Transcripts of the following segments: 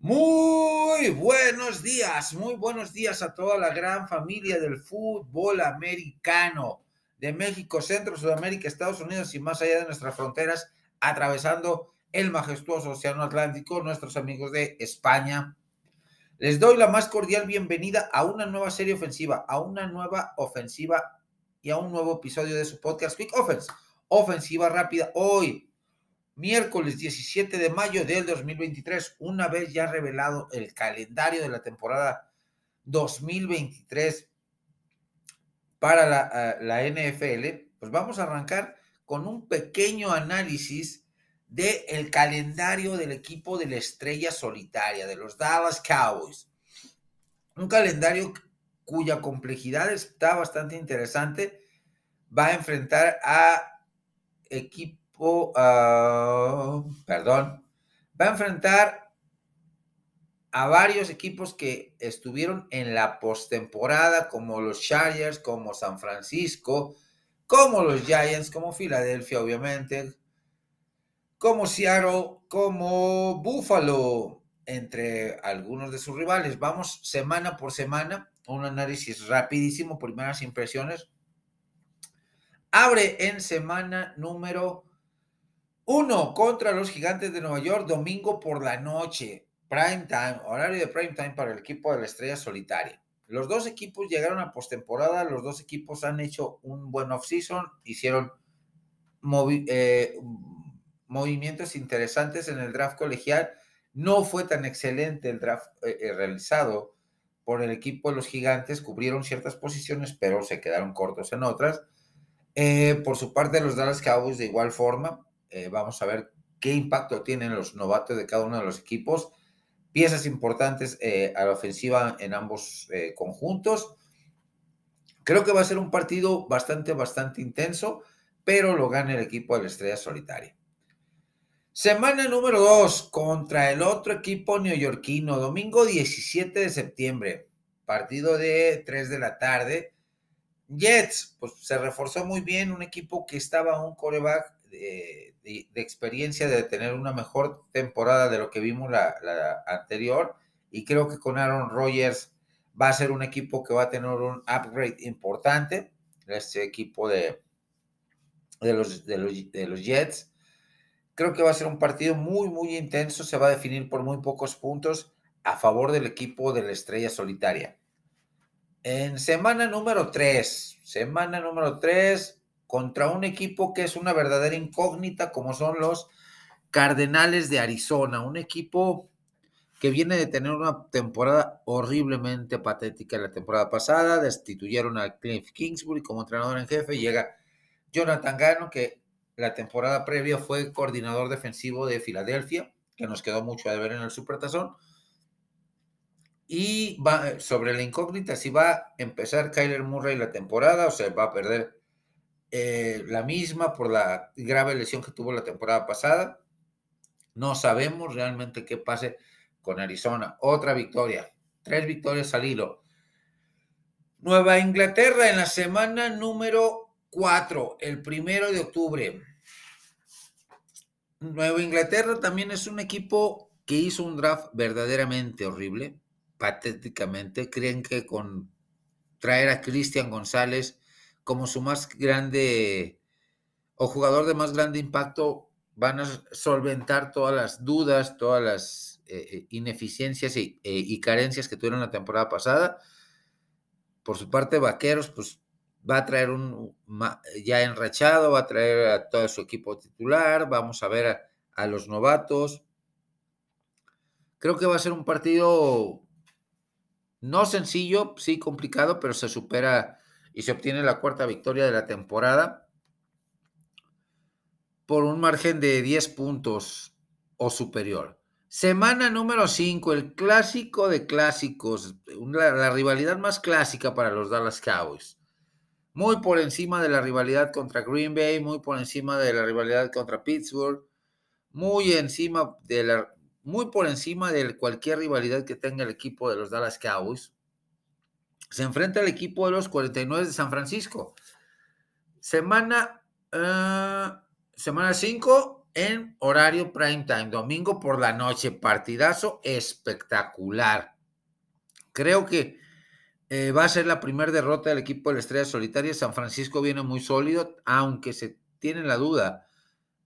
Muy buenos días, muy buenos días a toda la gran familia del fútbol americano de México, Centro, Sudamérica, Estados Unidos y más allá de nuestras fronteras, atravesando el majestuoso Océano Atlántico, nuestros amigos de España. Les doy la más cordial bienvenida a una nueva serie ofensiva, a una nueva ofensiva y a un nuevo episodio de su podcast Quick Offense. Ofensiva rápida hoy, miércoles 17 de mayo del 2023, una vez ya revelado el calendario de la temporada 2023 para la, la, NFL, pues vamos a arrancar con un pequeño análisis del el calendario del equipo de la estrella solitaria, de los Dallas Cowboys. Un calendario cuya complejidad está bastante interesante. Va a enfrentar a equipos Ah, perdón, va a enfrentar a varios equipos que estuvieron en la postemporada, como los Chargers, como San Francisco, como los Giants, como Filadelfia, obviamente, como Seattle, como Buffalo, entre algunos de sus rivales. Vamos semana por semana, un análisis rapidísimo, primeras impresiones. Abre en semana número uno contra los Gigantes de Nueva York, domingo por la noche, prime time, horario de prime time para el equipo de la Estrella Solitaria. Los dos equipos llegaron a postemporada, los dos equipos han hecho un buen off-season, hicieron eh, movimientos interesantes en el draft colegial. No fue tan excelente el draft eh, eh, realizado por el equipo de los Gigantes, cubrieron ciertas posiciones, pero se quedaron cortos en otras. por su parte, los Dallas Cowboys de igual forma, eh, vamos a ver qué impacto tienen los novatos de cada uno de los equipos. Piezas importantes eh, a la ofensiva en ambos eh, conjuntos. Creo que va a ser un partido bastante, bastante intenso, pero lo gana el equipo de la Estrella Solitaria. Semana número 2 contra el otro equipo neoyorquino, domingo 17 de septiembre, partido de 3 de la tarde. Jets, pues se reforzó muy bien, un equipo que estaba un coreback de, experiencia de tener una mejor temporada de lo que vimos la, anterior y creo que con Aaron Rodgers va a ser un equipo que va a tener un upgrade importante, este equipo de, de, los, de, los, de los Jets. Creo que va a ser un partido muy, muy intenso, se va a definir por muy pocos puntos a favor del equipo de la estrella solitaria. En semana número 3, semana número 3, contra un equipo que es una verdadera incógnita como son los Cardenales de Arizona, un equipo que viene de tener una temporada horriblemente patética la temporada pasada, destituyeron a Cliff Kingsbury como entrenador en jefe, llega Jonathan Gano, que la temporada previa fue coordinador defensivo de Filadelfia, que nos quedó mucho a ver en el Supertazón. Y va sobre la incógnita si va a empezar Kyler Murray la temporada o se va a perder eh, la misma por la grave lesión que tuvo la temporada pasada. No sabemos realmente qué pase con Arizona. Otra victoria, tres victorias al hilo. Nueva Inglaterra en la semana número 4, el primero de octubre. Nueva Inglaterra también es un equipo que hizo un draft verdaderamente horrible, patéticamente. Creen que con traer a Cristian González como su más grande o jugador de más grande impacto van a solventar todas las dudas, todas las eh, eh, ineficiencias y, eh, y, carencias que tuvieron la temporada pasada. Por su parte, Vaqueros, pues va a traer un ya enrachado, va a traer a todo su equipo titular, vamos a ver a los novatos. Creo que va a ser un partido no sencillo, sí complicado, pero se supera y se obtiene la cuarta victoria de la temporada por un margen de 10 puntos o superior. Semana número 5, el clásico de clásicos, la, la, rivalidad más clásica para los Dallas Cowboys. Muy por encima de la rivalidad contra Green Bay, muy por encima de la rivalidad contra Pittsburgh, muy encima de la muy por encima de cualquier rivalidad que tenga el equipo de los Dallas Cowboys se enfrenta al equipo de los 49 de San Francisco. Semana, uh, semana 5, en horario prime time, domingo por la noche, partidazo espectacular. Creo que eh, va a ser la primera derrota del equipo de la Estrella Solitaria. San Francisco viene muy sólido, aunque se tiene la duda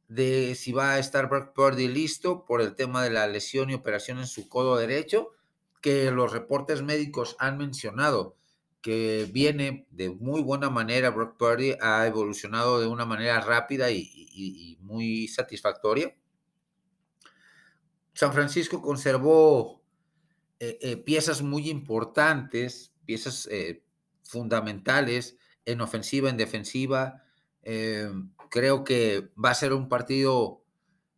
de si va a estar Brock Purdy listo por el tema de la lesión y operación en su codo derecho, que los reportes médicos han mencionado que viene de muy buena manera. Brock Purdy ha evolucionado de una manera rápida y, muy satisfactoria. San Francisco conservó eh, eh, piezas muy importantes, piezas eh, fundamentales en ofensiva, en defensiva. creo que va a ser un partido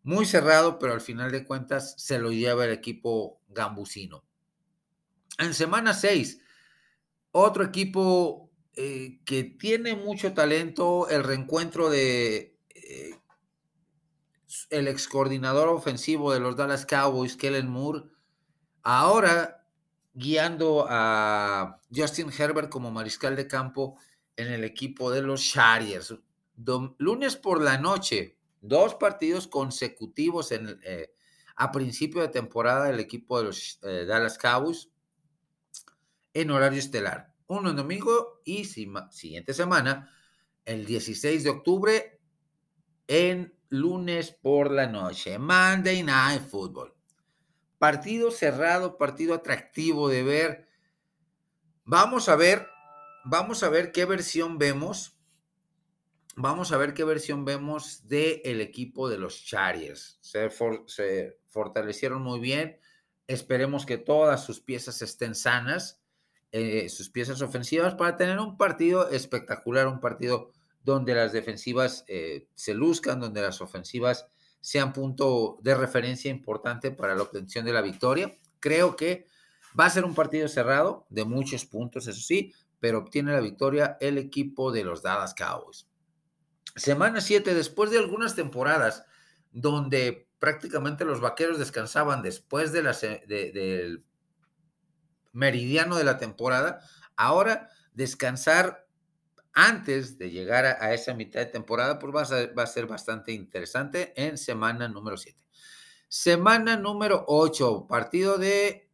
muy cerrado, pero al final de cuentas se lo lleva el equipo gambusino. En semana 6, otro equipo eh, que tiene mucho talento, el reencuentro de eh, el ex coordinador ofensivo de los Dallas Cowboys, Kellen Moore, ahora guiando a Justin Herbert como mariscal de campo en el equipo de los Chargers. lunes por la noche, dos partidos consecutivos en, eh, a principio de temporada del equipo de los Dallas Cowboys en horario estelar. Uno en domingo y siguiente semana, el 16 de octubre, en lunes por la noche. Monday Night Football. Partido cerrado, partido atractivo de ver. Vamos a ver, vamos a ver qué versión vemos. Vamos a ver qué versión vemos del el equipo de los Chargers. Se, se fortalecieron muy bien. Esperemos que todas sus piezas estén sanas eh, sus piezas ofensivas para tener un partido espectacular, un partido donde las defensivas eh, se luzcan, donde las ofensivas sean punto de referencia importante para la obtención de la victoria. Creo que va a ser un partido cerrado, de muchos puntos, eso sí, pero obtiene la victoria el equipo de los Dallas Cowboys. Semana 7, después de algunas temporadas donde prácticamente los vaqueros descansaban después de la, del meridiano de la temporada. Ahora, descansar antes de llegar a, esa mitad de temporada, pues va a, ser, bastante interesante en semana número 7. Semana número 8, partido de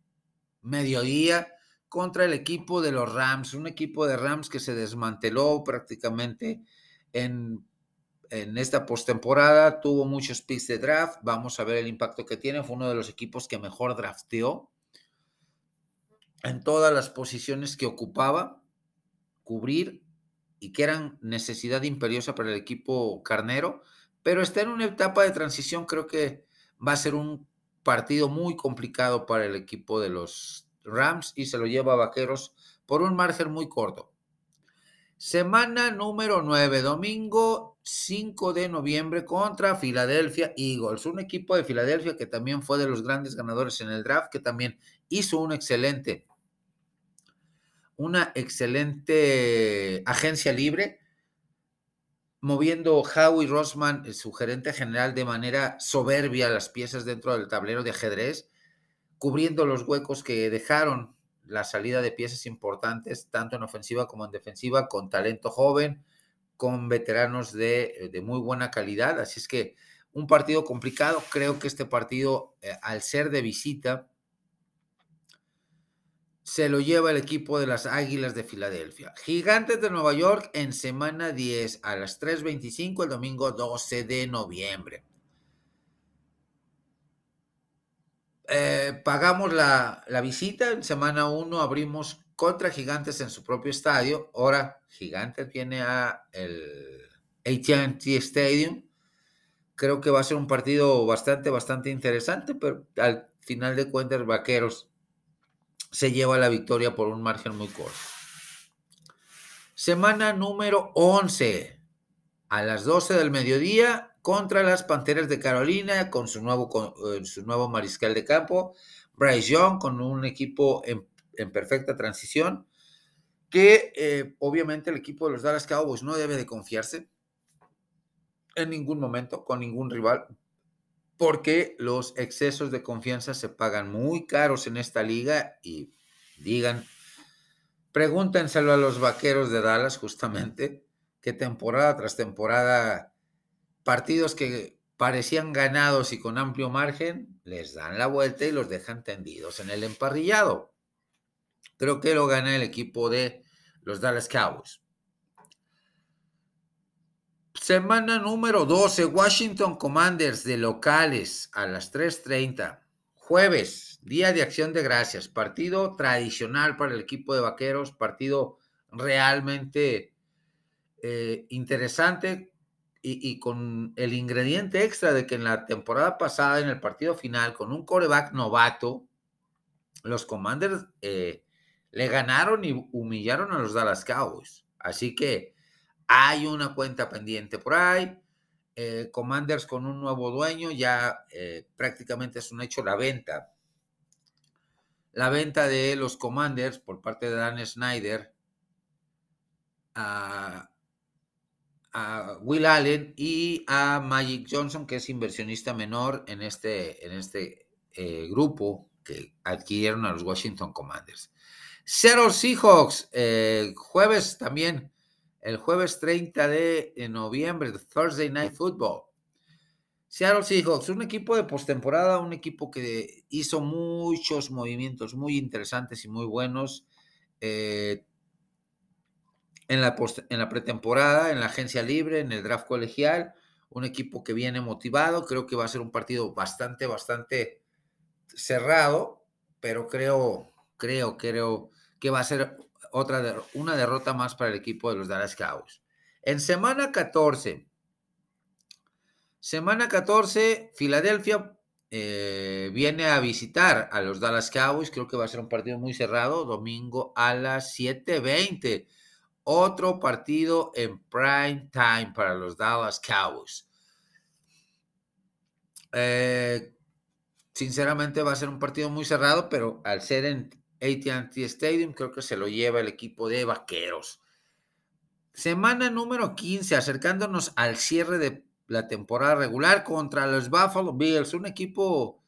mediodía contra el equipo de los Rams, un equipo de Rams que se desmanteló prácticamente en, en esta postemporada, tuvo muchos picks de draft, vamos a ver el impacto que tiene, fue uno de los equipos que mejor drafteó en todas las posiciones que ocupaba, cubrir y que eran necesidad imperiosa para el equipo carnero, pero está en una etapa de transición, creo que va a ser un partido muy complicado para el equipo de los Rams y se lo lleva a Vaqueros por un margen muy corto. Semana número 9, domingo 5 de noviembre contra Philadelphia Eagles, un equipo de Filadelfia que también fue de los grandes ganadores en el draft, que también hizo un excelente una excelente agencia libre, moviendo Howie Rossman, su gerente general, de manera soberbia las piezas dentro del tablero de ajedrez, cubriendo los huecos que dejaron la salida de piezas importantes, tanto en ofensiva como en defensiva, con talento joven, con veteranos de, de muy buena calidad. Así es que un partido complicado. Creo que este partido, eh, al ser de visita, se lo lleva el equipo de las Águilas de Filadelfia. Gigantes de Nueva York en semana 10 a las 3.25 el domingo 12 de noviembre. Eh, pagamos la, visita, en semana 1 abrimos contra Gigantes en su propio estadio. Ahora Gigantes viene a el ATT Stadium. Creo que va a ser un partido bastante, bastante interesante, pero al final de cuentas, Vaqueros se lleva la victoria por un margen muy corto. Semana número 11, a las 12 del mediodía, contra las Panteras de Carolina, con su nuevo, eh, su nuevo mariscal de campo, Bryce Young, con un equipo en, perfecta transición, que eh, obviamente el equipo de los Dallas Cowboys no debe de confiarse en ningún momento con ningún rival, porque los excesos de confianza se pagan muy caros en esta liga y digan, pregúntenselo a los vaqueros de Dallas justamente, que temporada tras temporada, partidos que parecían ganados y con amplio margen, les dan la vuelta y los dejan tendidos en el emparrillado. Creo que lo gana el equipo de los Dallas Cowboys. Semana número 12, Washington Commanders de locales a las 3.30. Jueves, Día de Acción de Gracias, partido tradicional para el equipo de Vaqueros, partido realmente eh, interesante y, con el ingrediente extra de que en la temporada pasada, en el partido final, con un coreback novato, los Commanders eh, le ganaron y humillaron a los Dallas Cowboys. Así que hay una cuenta pendiente por ahí. Eh, Commanders con un nuevo dueño, ya prácticamente es un hecho la venta. La venta de los Commanders por parte de Dan Snyder a, Will Allen y a Magic Johnson, que es inversionista menor en este, en este eh, grupo que adquirieron a los Washington Commanders. Seattle Seahawks, eh, jueves también, el jueves 30 de noviembre, Thursday Night Football. Seattle Seahawks, un equipo de postemporada, un equipo que hizo muchos movimientos muy interesantes y muy buenos. Eh, en la, en la pretemporada, en la agencia libre, en el draft colegial, un equipo que viene motivado, creo que va a ser un partido bastante, bastante cerrado, pero creo, creo, creo que va a ser otra, una derrota más para el equipo de los Dallas Cowboys. En semana 14, semana 14, Filadelfia eh, viene a visitar a los Dallas Cowboys, creo que va a ser un partido muy cerrado, domingo a las 7.20 otro partido en prime time para los Dallas Cowboys. Eh, sinceramente va a ser un partido muy cerrado, pero al ser en ATT Stadium creo que se lo lleva el equipo de Vaqueros. Semana número 15, acercándonos al cierre de la temporada regular contra los Buffalo Bills, un equipo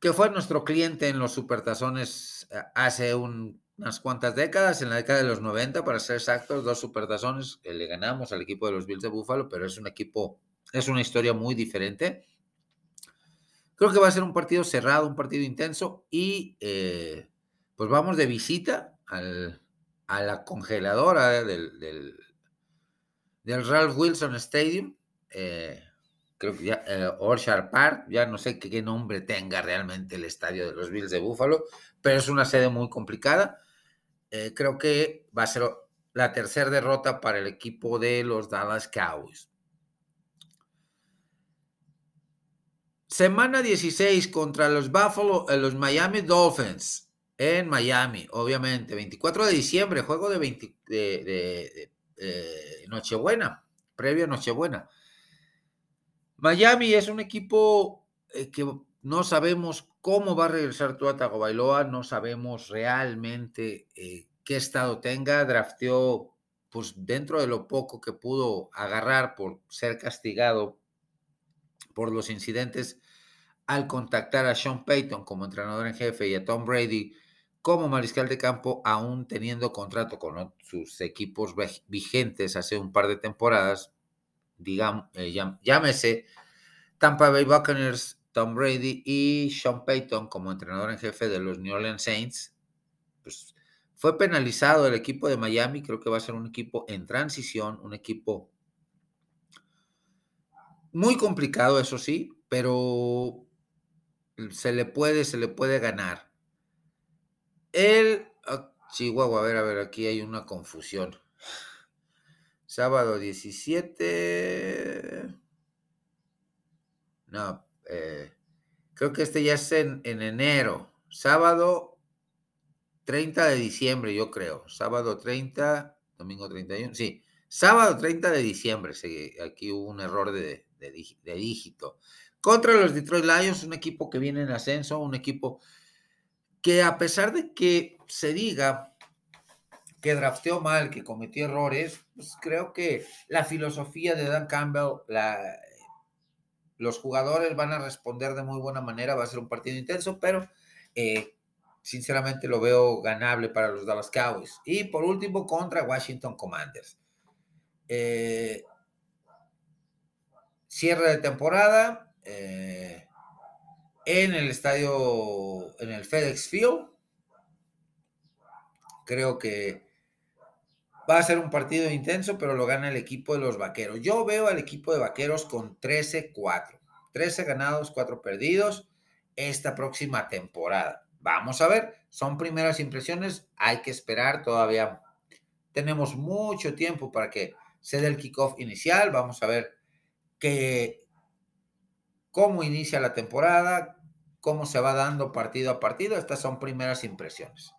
que fue nuestro cliente en los Supertazones eh, hace un unas cuantas décadas, en la década de los 90, para ser exactos, dos supertazones que le ganamos al equipo de los Bills de Buffalo, pero es un equipo, es una historia muy diferente. Creo que va a ser un partido cerrado, un partido intenso y eh, pues vamos de visita al, a la congeladora del, del, Ralph Wilson Stadium. Eh, creo que ya, eh, Orchard Park, ya no sé qué, qué, nombre tenga realmente el estadio de los Bills de Buffalo, pero es una sede muy complicada. Eh, creo que va a ser la tercera derrota para el equipo de los Dallas Cowboys. Semana 16 contra los Buffalo, eh, los Miami Dolphins en Miami, obviamente. 24 de diciembre, juego de, eh, Nochebuena, previo a Nochebuena. Miami es un equipo que no sabemos cómo va a regresar Tua Tagovailoa, no sabemos realmente eh, qué estado tenga. Drafteó, pues dentro de lo poco que pudo agarrar por ser castigado por los incidentes al contactar a Sean Payton como entrenador en jefe y a Tom Brady como mariscal de campo, aún teniendo contrato con sus equipos vigentes hace un par de temporadas, digamos, eh, llámese Tampa Bay Buccaneers, Tom Brady y Sean Payton como entrenador en jefe de los New Orleans Saints, pues fue penalizado el equipo de Miami, creo que va a ser un equipo en transición, un equipo muy complicado, eso sí, pero se le puede, se le puede ganar. El ah, Chihuahua, a ver, a ver, aquí hay una confusión. Sábado 17. No, eh, creo que este ya es en, enero, sábado 30 de diciembre, yo creo. Sábado 30, domingo 31, sí. Sábado 30 de diciembre, aquí hubo un error de, dígito. Contra los Detroit Lions, un equipo que viene en ascenso, un equipo que a pesar de que se diga que drafteó mal, que cometió errores, pues creo que la filosofía de Dan Campbell, los jugadores van a responder de muy buena manera, va a ser un partido intenso, pero eh, sinceramente lo veo ganable para los Dallas Cowboys. Y por último, contra Washington Commanders. Eh, cierre de temporada eh, en el estadio, en el FedEx Field. Creo que va a ser un partido intenso, pero lo gana el equipo de los Vaqueros. Yo veo al equipo de Vaqueros con 13-4. 13 ganados, 4 perdidos esta próxima temporada. Vamos a ver, son primeras impresiones, hay que esperar todavía. Tenemos mucho tiempo para que se dé el kickoff inicial. Vamos a ver que, cómo inicia la temporada, cómo se va dando partido a partido. Estas son primeras impresiones.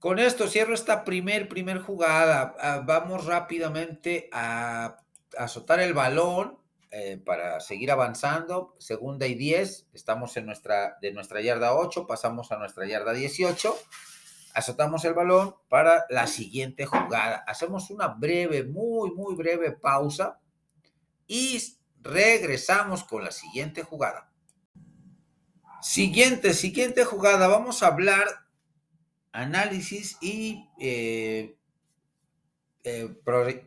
Con esto cierro esta primer, primer jugada. Ah, vamos rápidamente a azotar el balón eh, para seguir avanzando. Segunda y 10, estamos en nuestra, de nuestra yarda 8, pasamos a nuestra yarda 18. Azotamos el balón para la siguiente jugada. Hacemos una breve, muy, muy breve pausa y regresamos con la siguiente jugada. Siguiente, siguiente jugada. Vamos a hablar análisis y eh, eh,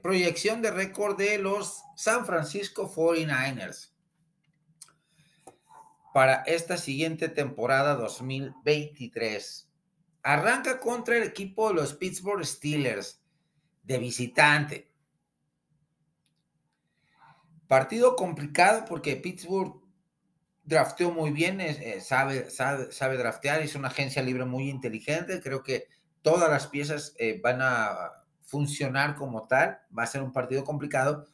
proyección de récord de los San Francisco 49ers para esta siguiente temporada 2023. Arranca contra el equipo de los Pittsburgh Steelers de visitante. Partido complicado porque Pittsburgh drafteó muy bien, eh, sabe, sabe, draftear, es una agencia libre muy inteligente. Creo que todas las piezas eh, van a funcionar como tal. Va a ser un partido complicado,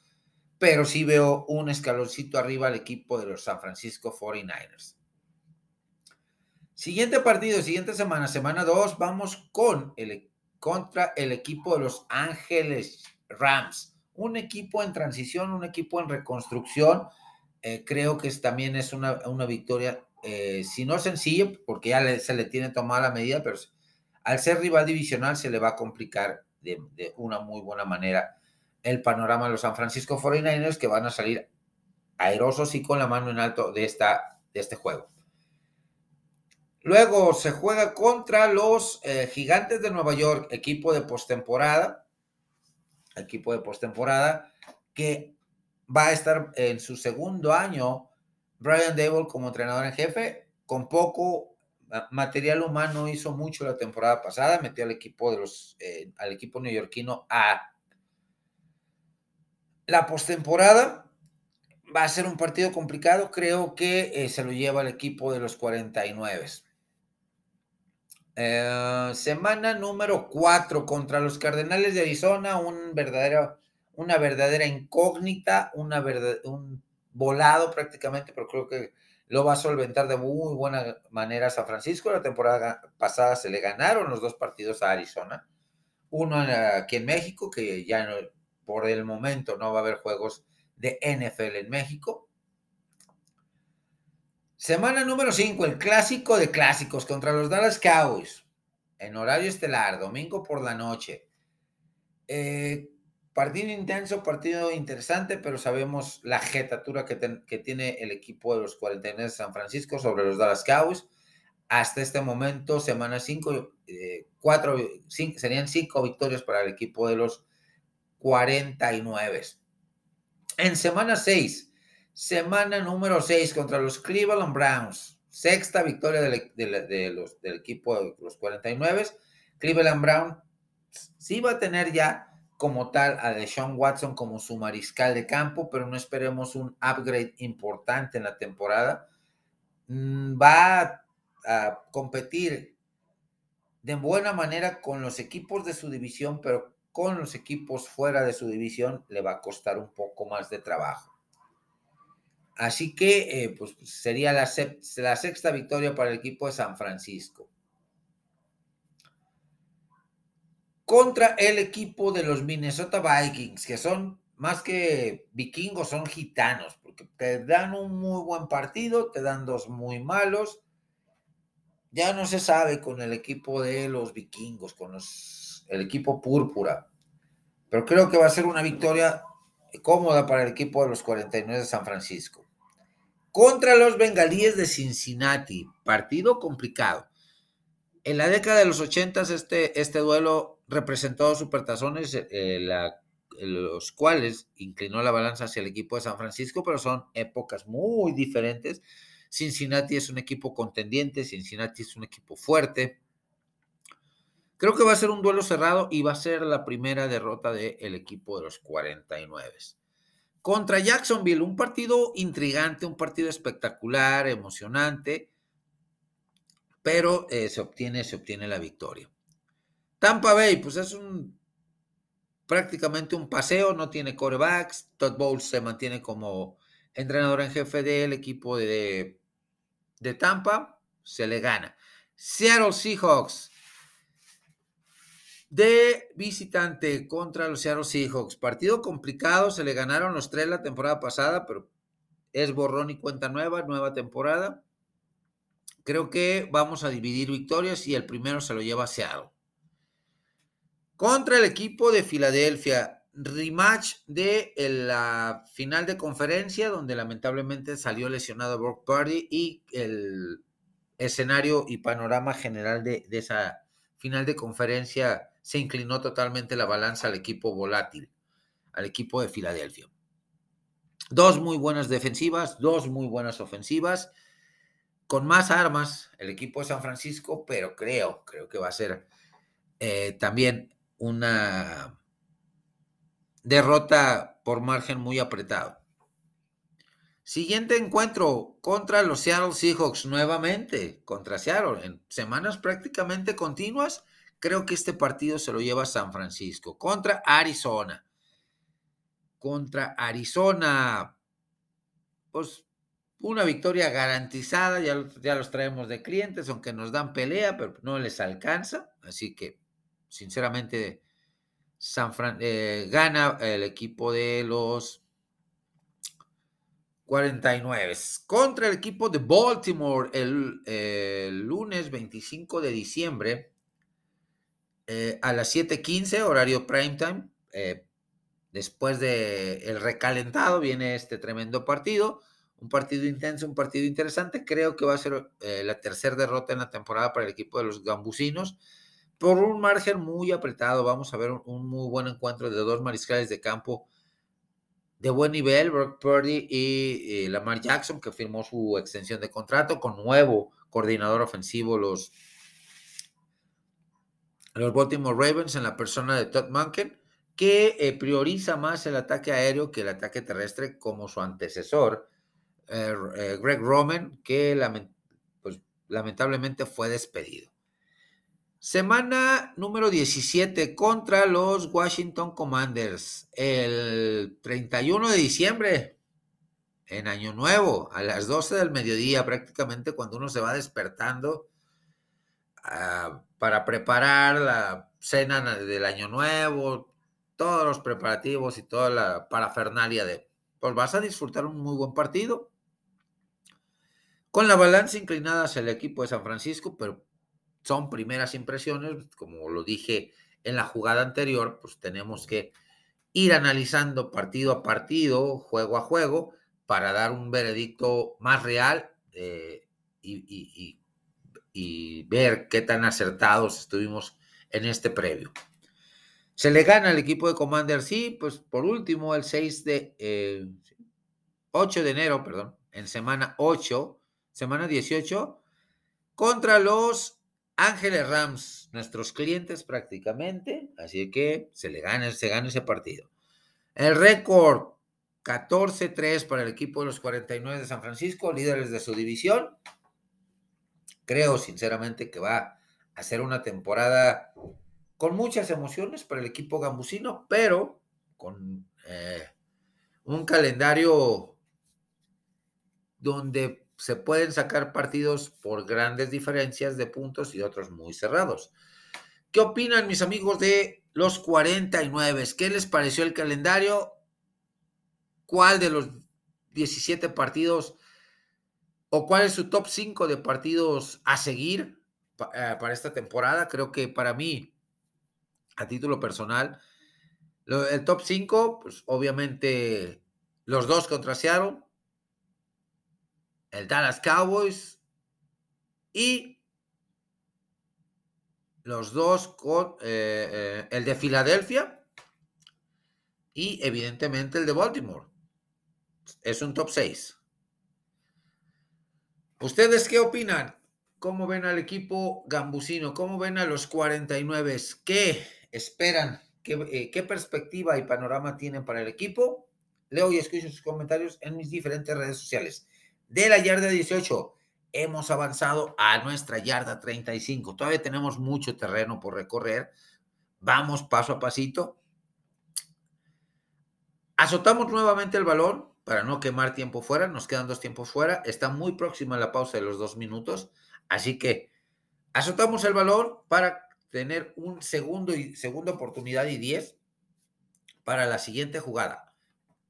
pero sí veo un escaloncito arriba al equipo de los San Francisco 49ers. Siguiente partido, siguiente semana, semana 2, vamos con el, contra el equipo de los Ángeles Rams. Un equipo en transición, un equipo en reconstrucción. Eh, creo que también es una, victoria, eh, si no sencilla, porque ya se le tiene tomada la medida, pero al ser rival divisional se le va a complicar de, una muy buena manera el panorama de los San Francisco 49ers que van a salir aerosos y con la mano en alto de, esta, de este juego. Luego se juega contra los eh, Gigantes de Nueva York, equipo de postemporada, equipo de postemporada que va a estar en su segundo año Brian Dable como entrenador en jefe, con poco material humano hizo mucho la temporada pasada, metió al equipo de los, eh, al equipo neoyorquino a la postemporada. Va a ser un partido complicado, creo que eh, se lo lleva el equipo de los 49. Eh, semana número 4 contra los Cardenales de Arizona, un verdadero, una verdadera incógnita, un volado prácticamente, pero creo que lo va a solventar de muy buena manera San Francisco. La temporada pasada se le ganaron los dos partidos a Arizona. Uno aquí en México, que ya no, por el momento no va a haber juegos de NFL en México. Semana número 5, el clásico de clásicos contra los Dallas Cowboys, en horario estelar, domingo por la noche. Eh, Partido intenso, partido interesante, pero sabemos la jetatura que, tiene el equipo de los 49 de San Francisco sobre los Dallas Cowboys. Hasta este momento, semana 5, eh, serían 5 victorias para el equipo de los 49. En semana 6, semana número 6 contra los Cleveland Browns. Sexta victoria de, los, del equipo de los 49. Cleveland Brown sí va a tener ya como tal a Deshaun Watson como su mariscal de campo, pero no esperemos un upgrade importante en la temporada. Mm, va a, competir de buena manera con los equipos de su división, pero con los equipos fuera de su división le va a costar un poco más de trabajo. Así que eh, pues sería la, la sexta victoria para el equipo de San Francisco. contra el equipo de los Minnesota Vikings, que son más que vikingos, son gitanos, porque te dan un muy buen partido, te dan dos muy malos. Ya no se sabe con el equipo de los vikingos, con el equipo púrpura. Pero creo que va a ser una victoria cómoda para el equipo de los 49 de San Francisco. Contra los bengalíes de Cincinnati, partido complicado. En la década de los 80 este, este duelo representó Supertazones eh, la los cuales inclinó la balanza hacia el equipo de San Francisco, pero son épocas muy diferentes. Cincinnati es un equipo contendiente, Cincinnati es un equipo fuerte. Creo que va a ser un duelo cerrado y va a ser la primera derrota del equipo de los 49. Contra Jacksonville, un partido intrigante, un partido espectacular, emocionante, pero eh, se, obtiene, se obtiene la victoria. Tampa Bay, pues es un prácticamente un paseo, no tiene corebacks. Todd Bowles se mantiene como entrenador en jefe del equipo de, de Tampa, se le gana. Seattle Seahawks de visitante contra los Seattle Seahawks. Partido complicado, se le ganaron los tres la temporada pasada, pero es borrón y cuenta nueva, nueva temporada. Creo que vamos a dividir victorias y el primero se lo lleva Seattle contra el equipo de Filadelfia. Rematch de la final de conferencia, donde lamentablemente salió lesionado Brock Purdy y el escenario y panorama general de esa final de conferencia se inclinó totalmente la balanza al equipo volátil, al equipo de Filadelfia. Dos muy buenas defensivas, dos muy buenas ofensivas, con más armas el equipo de San Francisco, pero creo, creo que va a ser eh, también una derrota por margen muy apretado. Siguiente encuentro contra los Seattle Seahawks, nuevamente contra Seattle, en semanas prácticamente continuas. Creo que este partido se lo lleva San Francisco contra Arizona. Contra Arizona, pues una victoria garantizada, ya, ya los traemos de clientes, aunque nos dan pelea, pero no les alcanza. Así que sinceramente, San eh, gana el equipo de los 49 contra el equipo de Baltimore el, lunes 25 de diciembre eh, a las 7:15 horario prime time. Eh, después de el recalentado viene este tremendo partido, un partido intenso, un partido interesante. Creo que va a ser la tercera derrota en la temporada para el equipo de los gambusinos por un margen muy apretado. Vamos a ver un, muy buen encuentro de dos mariscales de campo de buen nivel, Brock Purdy y, Lamar Jackson, que firmó su extensión de contrato con nuevo coordinador ofensivo, los, los Baltimore Ravens, en la persona de Todd Munkin, que eh, prioriza más el ataque aéreo que el ataque terrestre, como su antecesor, eh, eh, Greg Roman, que pues, lamentablemente fue despedido. Semana número 17 contra los Washington Commanders. El 31 de diciembre, en Año Nuevo, a las 12 del mediodía, prácticamente cuando uno se va despertando ah, para preparar la cena del Año Nuevo, todos los preparativos y toda la parafernalia de, pues vas a disfrutar un muy buen partido. Con la balanza inclinada hacia el equipo de San Francisco, pero son primeras impresiones, como lo dije en la jugada anterior, pues tenemos que ir analizando partido a partido, juego a juego, para dar un veredicto más real eh, y, ver qué tan acertados estuvimos en este previo. Se le gana al equipo de Commander, sí, pues por último, el 6 de, 8 eh, de enero, perdón, en semana 8, semana 18, contra los Ángeles Rams, nuestros clientes prácticamente, así que se le gana, se gana ese partido. El récord 14-3 para el equipo de los 49 de San Francisco, líderes de su división. Creo sinceramente que va a ser una temporada con muchas emociones para el equipo gambusino, pero con eh, un calendario donde se pueden sacar partidos por grandes diferencias de puntos y otros muy cerrados. ¿Qué opinan mis amigos de los 49? ¿Qué les pareció el calendario? ¿Cuál de los 17 partidos o cuál es su top 5 de partidos a seguir eh, para esta temporada? Creo que para mí, a título personal, el top 5, pues obviamente los dos contra Seattle, el Dallas Cowboys y los dos con eh, eh, el de Filadelfia y evidentemente el de Baltimore. Es un top 6. ¿Ustedes qué opinan? ¿Cómo ven al equipo gambusino? ¿Cómo ven a los 49? ¿Qué esperan? ¿Qué, eh, ¿Qué, perspectiva y panorama tienen para el equipo? Leo y escucho sus comentarios en mis diferentes redes sociales. De la yarda 18, hemos avanzado a nuestra yarda 35. Todavía tenemos mucho terreno por recorrer. Vamos paso a pasito. Azotamos nuevamente el balón para no quemar tiempo fuera. Nos quedan dos tiempos fuera. Está muy próxima la pausa de los dos minutos. Así que azotamos el balón para tener un segundo y segunda oportunidad y 10 para la siguiente jugada.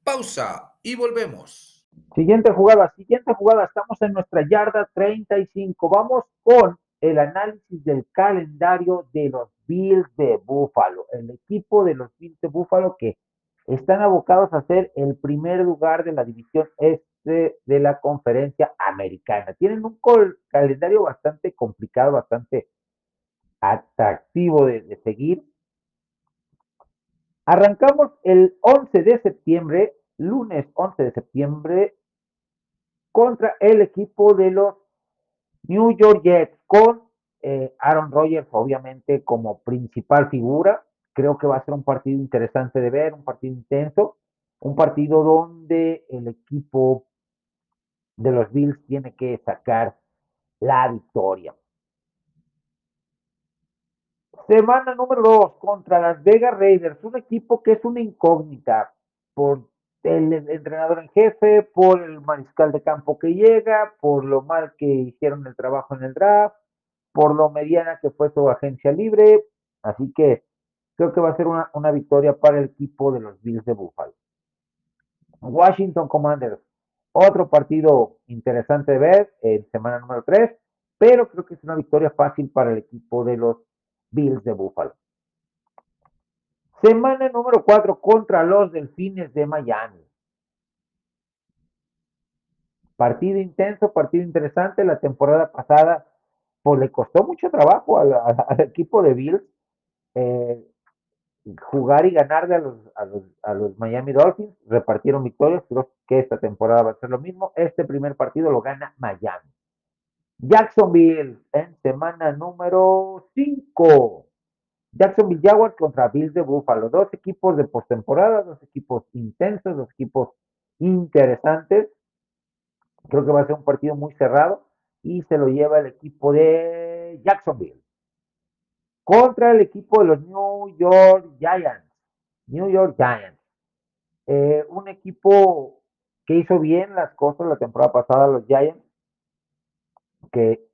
Pausa y volvemos. Siguiente jugada, siguiente jugada. Estamos en nuestra yarda 35. Vamos con el análisis del calendario de los Bills de Buffalo. El equipo de los Bills de Buffalo que están abocados a ser el primer lugar de la división este de la conferencia americana. Tienen un calendario bastante complicado, bastante atractivo de, seguir. Arrancamos el 11 de septiembre, lunes 11 de septiembre, contra el equipo de los New York Jets, con eh, Aaron Rodgers obviamente como principal figura. Creo que va a ser un partido interesante de ver, un partido intenso, un partido donde el equipo de los Bills tiene que sacar la victoria. Semana número 2 contra las Vegas Raiders, un equipo que es una incógnita por el entrenador en jefe, por el mariscal de campo que llega, por lo mal que hicieron el trabajo en el draft, por lo mediana que fue su agencia libre. Así que creo que va a ser una, victoria para el equipo de los Bills de Buffalo. Washington Commanders, otro partido interesante de ver en semana número 3, pero creo que es una victoria fácil para el equipo de los Bills de Buffalo. Semana número 4 contra los Delfines de Miami. Partido intenso, partido interesante. La temporada pasada, pues le costó mucho trabajo al, al equipo de Bills eh, jugar y ganarle a los, a, los, a los Miami Dolphins. Repartieron victorias. Creo que esta temporada va a ser lo mismo. Este primer partido lo gana Miami. Jacksonville en semana número 5. Jacksonville Jaguars contra Bills de Buffalo. Dos equipos de postemporada, dos equipos intensos, dos equipos interesantes. Creo que va a ser un partido muy cerrado y se lo lleva el equipo de Jacksonville. Contra el equipo de los New York Giants. New York Giants. Eh, un equipo que hizo bien las cosas la temporada pasada, los Giants, que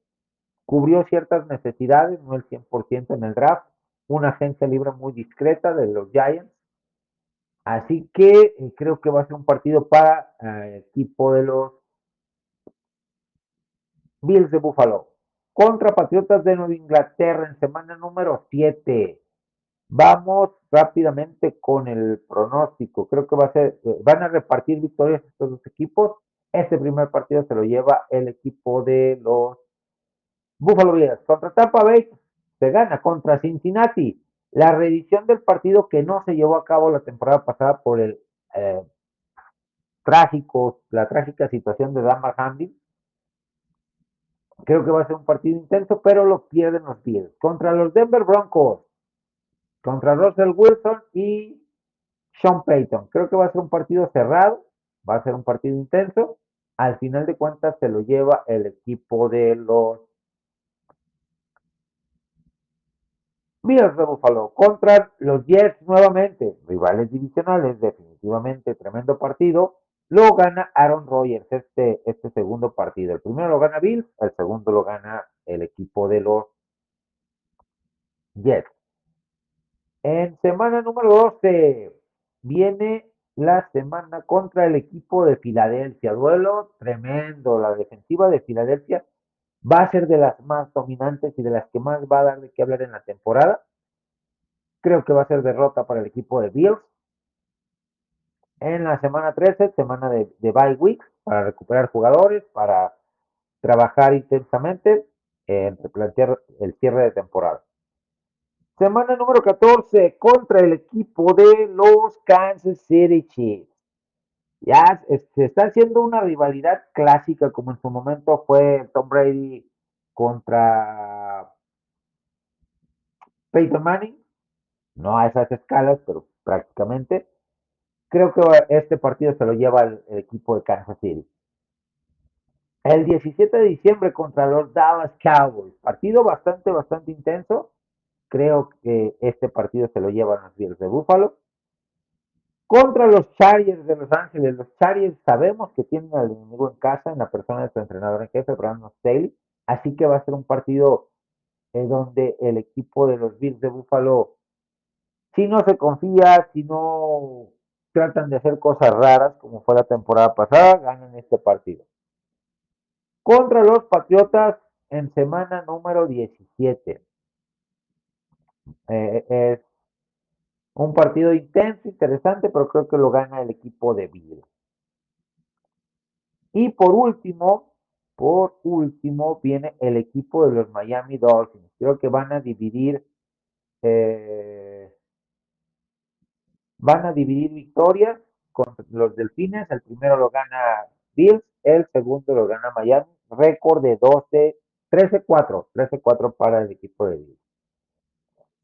cubrió ciertas necesidades, no el 100% en el draft, una agencia libre muy discreta de los Giants. Así que eh, creo que va a ser un partido para el eh, equipo de los Bills de Buffalo. Contra Patriotas de Nueva Inglaterra en semana número 7. Vamos rápidamente con el pronóstico. Creo que va a ser, eh, van a repartir victorias estos dos equipos. Este primer partido se lo lleva el equipo de los Buffalo Bills. Contra Tampa Bay se gana contra Cincinnati. La reedición del partido que no se llevó a cabo la temporada pasada por el eh, trágico, la trágica situación de Damar Hamlin. Creo que va a ser un partido intenso, pero lo pierden los Bills. Contra los Denver Broncos, contra Russell Wilson y Sean Payton. Creo que va a ser un partido cerrado, va a ser un partido intenso. Al final de cuentas se lo lleva el equipo de los Bills de Buffalo contra los Jets nuevamente, rivales divisionales, definitivamente tremendo partido. Lo gana Aaron Rodgers este, este segundo partido. El primero lo gana Bills, el segundo lo gana el equipo de los Jets. En semana número 12 viene la semana contra el equipo de Filadelfia. Duelo tremendo. La defensiva de Filadelfia va a ser de las más dominantes y de las que más va a dar de qué hablar en la temporada. Creo que va a ser derrota para el equipo de Bills. En la semana 13, semana de, bye week, para recuperar jugadores, para trabajar intensamente, en replantear el cierre de temporada. Semana número 14 contra el equipo de los Kansas City Chiefs. Ya se está haciendo una rivalidad clásica como en su momento fue Tom Brady contra Peyton Manning. No a esas escalas, pero prácticamente. Creo que este partido se lo lleva el, equipo de Kansas City. El 17 de diciembre contra los Dallas Cowboys. Partido bastante, bastante intenso. Creo que este partido se lo llevan los Bills de Buffalo. Contra los Chargers de Los Ángeles. Los Chargers sabemos que tienen al enemigo en casa en la persona de su entrenador en jefe, Brandon Staley. Así que va a ser un partido en donde el equipo de los Bills de Buffalo, si no se confía, si no tratan de hacer cosas raras, como fue la temporada pasada, ganan este partido. Contra los Patriotas en semana número 17. Eh, es un partido intenso, interesante, pero creo que lo gana el equipo de Bills. Y por último, por último, viene el equipo de los Miami Dolphins. Creo que van a dividir eh, Van a dividir victorias con los Delfines. El primero lo gana Bills, el segundo lo gana Miami. Récord de 12, 13-4, 13-4 para el equipo de Bills.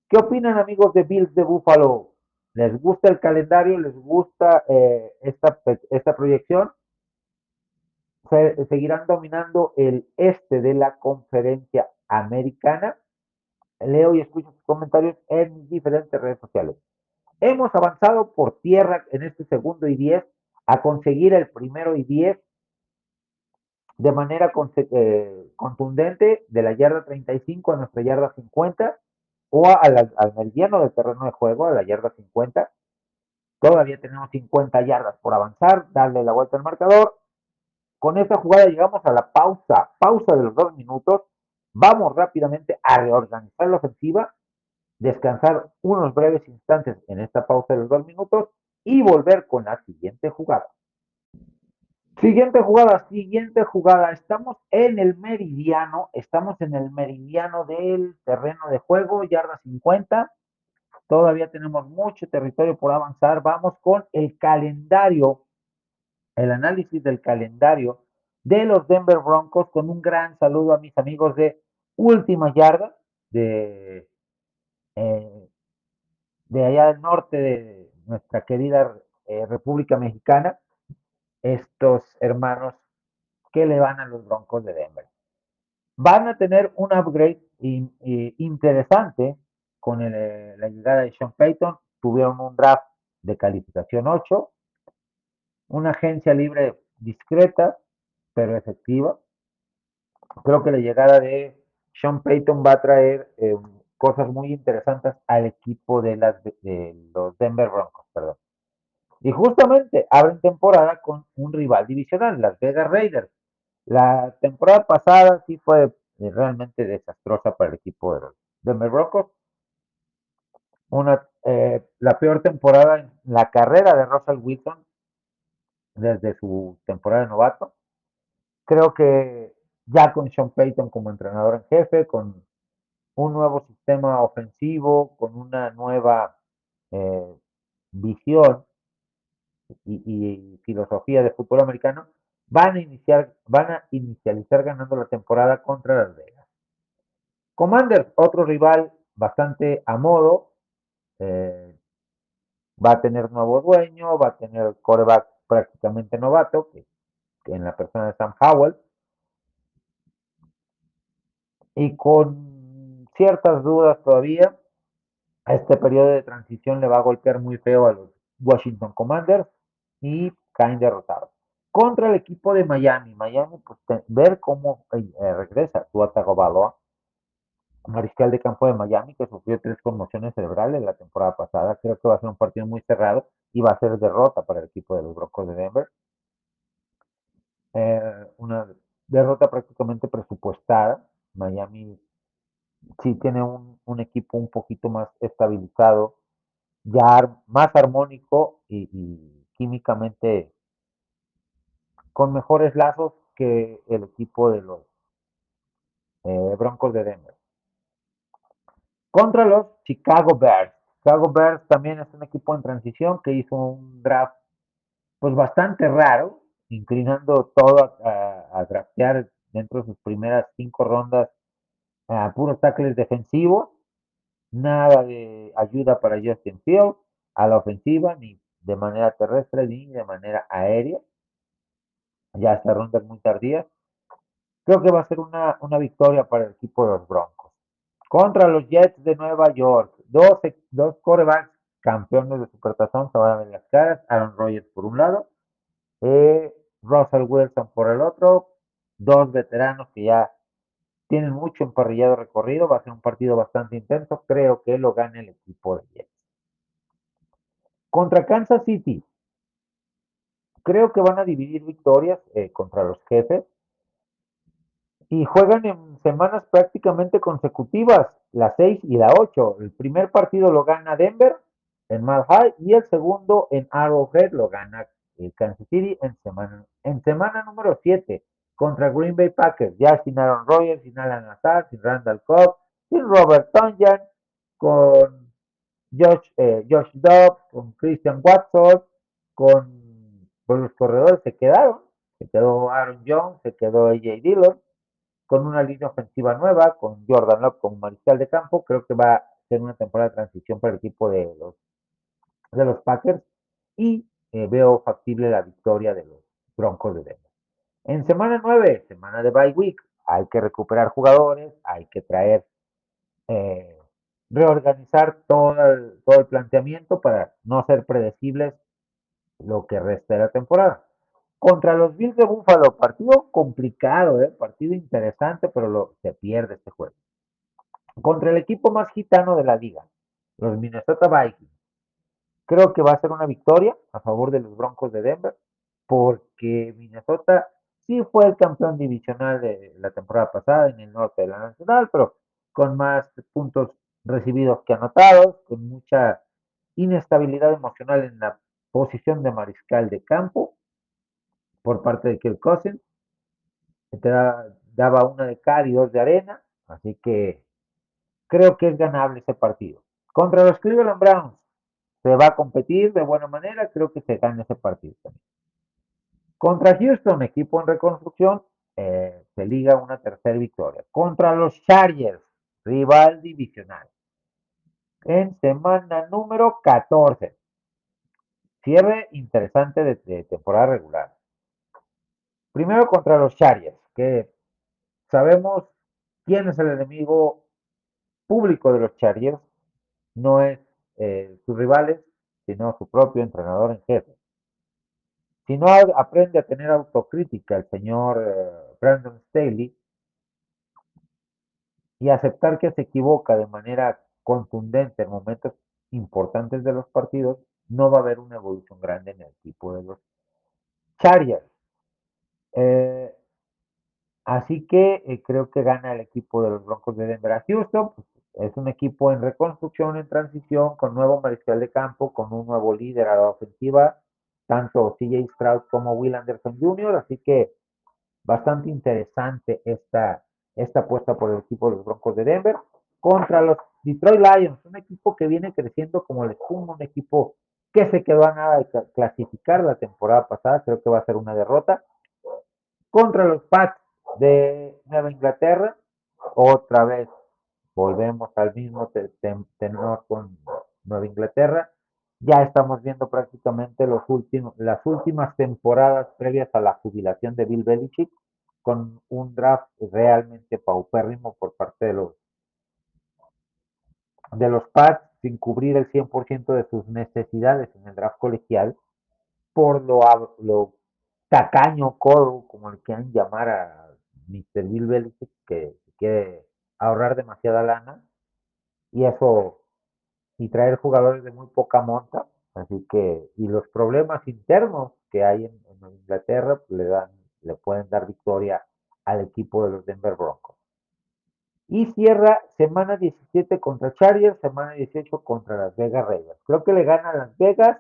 ¿Qué opinan amigos de Bills de Buffalo? ¿Les gusta el calendario? ¿Les gusta eh, esta, proyección? Se, seguirán dominando el este de la conferencia americana. Leo y escucho sus comentarios en diferentes redes sociales. Hemos avanzado por tierra en este segundo y 10 a conseguir el primero y 10 de manera eh, contundente de la yarda 35 a nuestra yarda 50 o al mediano del terreno de juego, a la yarda 50. Todavía tenemos 50 yardas por avanzar, darle la vuelta al marcador. Con esta jugada llegamos a la pausa, pausa de los dos minutos. Vamos rápidamente a reorganizar la ofensiva descansar unos breves instantes en esta pausa de los dos minutos y volver con la siguiente jugada. Siguiente jugada, siguiente jugada. Estamos en el meridiano, estamos en el meridiano del terreno de juego, yarda 50. Todavía tenemos mucho territorio por avanzar. Vamos con el calendario, el análisis del calendario de los Denver Broncos con un gran saludo a mis amigos de Última Yarda, de eh, de allá del norte de nuestra querida eh, República Mexicana, estos hermanos que le van a los Broncos de Denver. Van a tener un upgrade interesante con eh, la llegada de Sean Payton. Tuvieron un draft de calificación 8, una agencia libre discreta, pero efectiva. Creo que la llegada de Sean Payton va a traer cosas muy interesantes al equipo de, las, de los Denver Broncos, perdón. Y justamente abren temporada con un rival divisional, las Vegas Raiders. La temporada pasada sí fue eh, realmente desastrosa para el equipo de los Denver Broncos. Una, eh, la peor temporada en la carrera de Russell Wilson desde su temporada de novato. Creo que ya con Sean Payton como entrenador en jefe, con un nuevo sistema ofensivo, con una nueva eh, visión y, filosofía de fútbol americano, van a iniciar, van a inicializar ganando la temporada contra Las Vegas. Commanders, otro rival bastante a modo, eh, va a tener nuevo dueño, va a tener coreback prácticamente novato, que en la persona de Sam Howell, y con ciertas dudas todavía. Este periodo de transición le va a golpear muy feo a los Washington Commanders y caen derrotados. Contra el equipo de Miami. Miami, pues ver cómo eh, regresa Tua Tagovailoa, mariscal de campo de Miami, que sufrió tres conmociones cerebrales la temporada pasada. Creo que va a ser un partido muy cerrado y va a ser derrota para el equipo de los Broncos de Denver. Eh, una derrota prácticamente presupuestada. Miami sí tiene un, equipo un poquito más estabilizado, ya más armónico y, químicamente con mejores lazos que el equipo de los eh, Broncos de Denver. Contra los Chicago Bears. Chicago Bears también es un equipo en transición que hizo un draft pues bastante raro, inclinando todo a, draftear dentro de sus primeras cinco rondas a puros tackles defensivos, nada de ayuda para Justin Fields a la ofensiva, ni de manera terrestre ni de manera aérea. Ya esta ronda es muy tardía. Creo que va a ser una, una victoria para el equipo de los Broncos. Contra los Jets de Nueva York, dos, dos campeones de Supertazón se van a ver las caras. Aaron Rodgers por un lado, eh, Russell Wilson por el otro. Dos veteranos que ya tienen mucho emparrillado recorrido. Va a ser un partido bastante intenso. Creo que lo gane el equipo de Jets. Contra Kansas City. Creo que van a dividir victorias eh, contra los jefes y juegan en semanas prácticamente consecutivas, la 6 y la 8. El primer partido lo gana Denver en Mile High y el segundo en Arrowhead lo gana eh, Kansas City en semana, en semana número 7 contra Green Bay Packers, ya sin Aaron Rodgers, sin Alan Lazar, sin Randall Cobb, sin Robert Tonjan, con Josh, eh, Josh Dobbs, con Christian Watson, con, con los corredores se quedaron, se quedó Aaron Jones, se quedó AJ Dillon, con una línea ofensiva nueva, con Jordan Love como mariscal de campo, creo que va a ser una temporada de transición para el equipo de los, de los Packers. Y eh, veo factible la victoria de los Broncos de Denver. En semana 9, semana de bye week, hay que recuperar jugadores, hay que traer, eh, reorganizar todo el, planteamiento para no ser predecibles lo que resta de la temporada. Contra los Bills de Buffalo, partido complicado, ¿eh? partido interesante, pero lo, se pierde este juego. Contra el equipo más gitano de la liga, los Minnesota Vikings. Creo que va a ser una victoria a favor de los Broncos de Denver, porque Minnesota sí fue el campeón divisional de la temporada pasada en el norte de la Nacional, pero con más puntos recibidos que anotados, con mucha inestabilidad emocional en la posición de mariscal de campo por parte de Kirk Cousins. Te daba una de cal y dos de arena, así que creo que es ganable ese partido. Contra los Cleveland Browns se va a competir de buena manera, creo que se gana ese partido también. Contra Houston, equipo en reconstrucción, eh, se liga una tercera victoria. Contra los Chargers, rival divisional. En semana número 14. Cierre interesante de temporada regular. Primero contra los Chargers, que sabemos quién es el enemigo público de los Chargers. No es eh, sus rivales, sino su propio entrenador en jefe. Si no aprende a tener autocrítica el señor eh, Brandon Staley y aceptar que se equivoca de manera contundente en momentos importantes de los partidos, no va a haber una evolución grande en el equipo de los Chargers. Eh, así que eh, creo que gana el equipo de los Broncos de Denver a Houston. Pues, es un equipo en reconstrucción, en transición, con nuevo mariscal de campo, con un nuevo líder a la ofensiva, tanto CJ Stroud como Will Anderson Jr. Así que bastante interesante esta, esta apuesta por el equipo de los Broncos de Denver contra los Detroit Lions, un equipo que viene creciendo como el espuma, un equipo que se quedó a nada de clasificar la temporada pasada, creo que va a ser una derrota contra los Pats de Nueva Inglaterra. Otra vez volvemos al mismo tenor con Nueva Inglaterra. Ya estamos viendo prácticamente los últimos, las últimas temporadas previas a la jubilación de Bill Belichick con un draft realmente paupérrimo por parte de los de los Pats sin cubrir el 100% de sus necesidades en el draft colegial por lo, lo tacaño codo, como le quieran llamar a Mr. Bill Belichick, que quiere ahorrar demasiada lana, y eso, y traer jugadores de muy poca monta, así que, y los problemas internos que hay en, Inglaterra, pues, le dan, le pueden dar victoria al equipo de los Denver Broncos. Y cierra semana 17 contra Chargers, semana 18 contra Las Vegas Raiders. Creo que le gana Las Vegas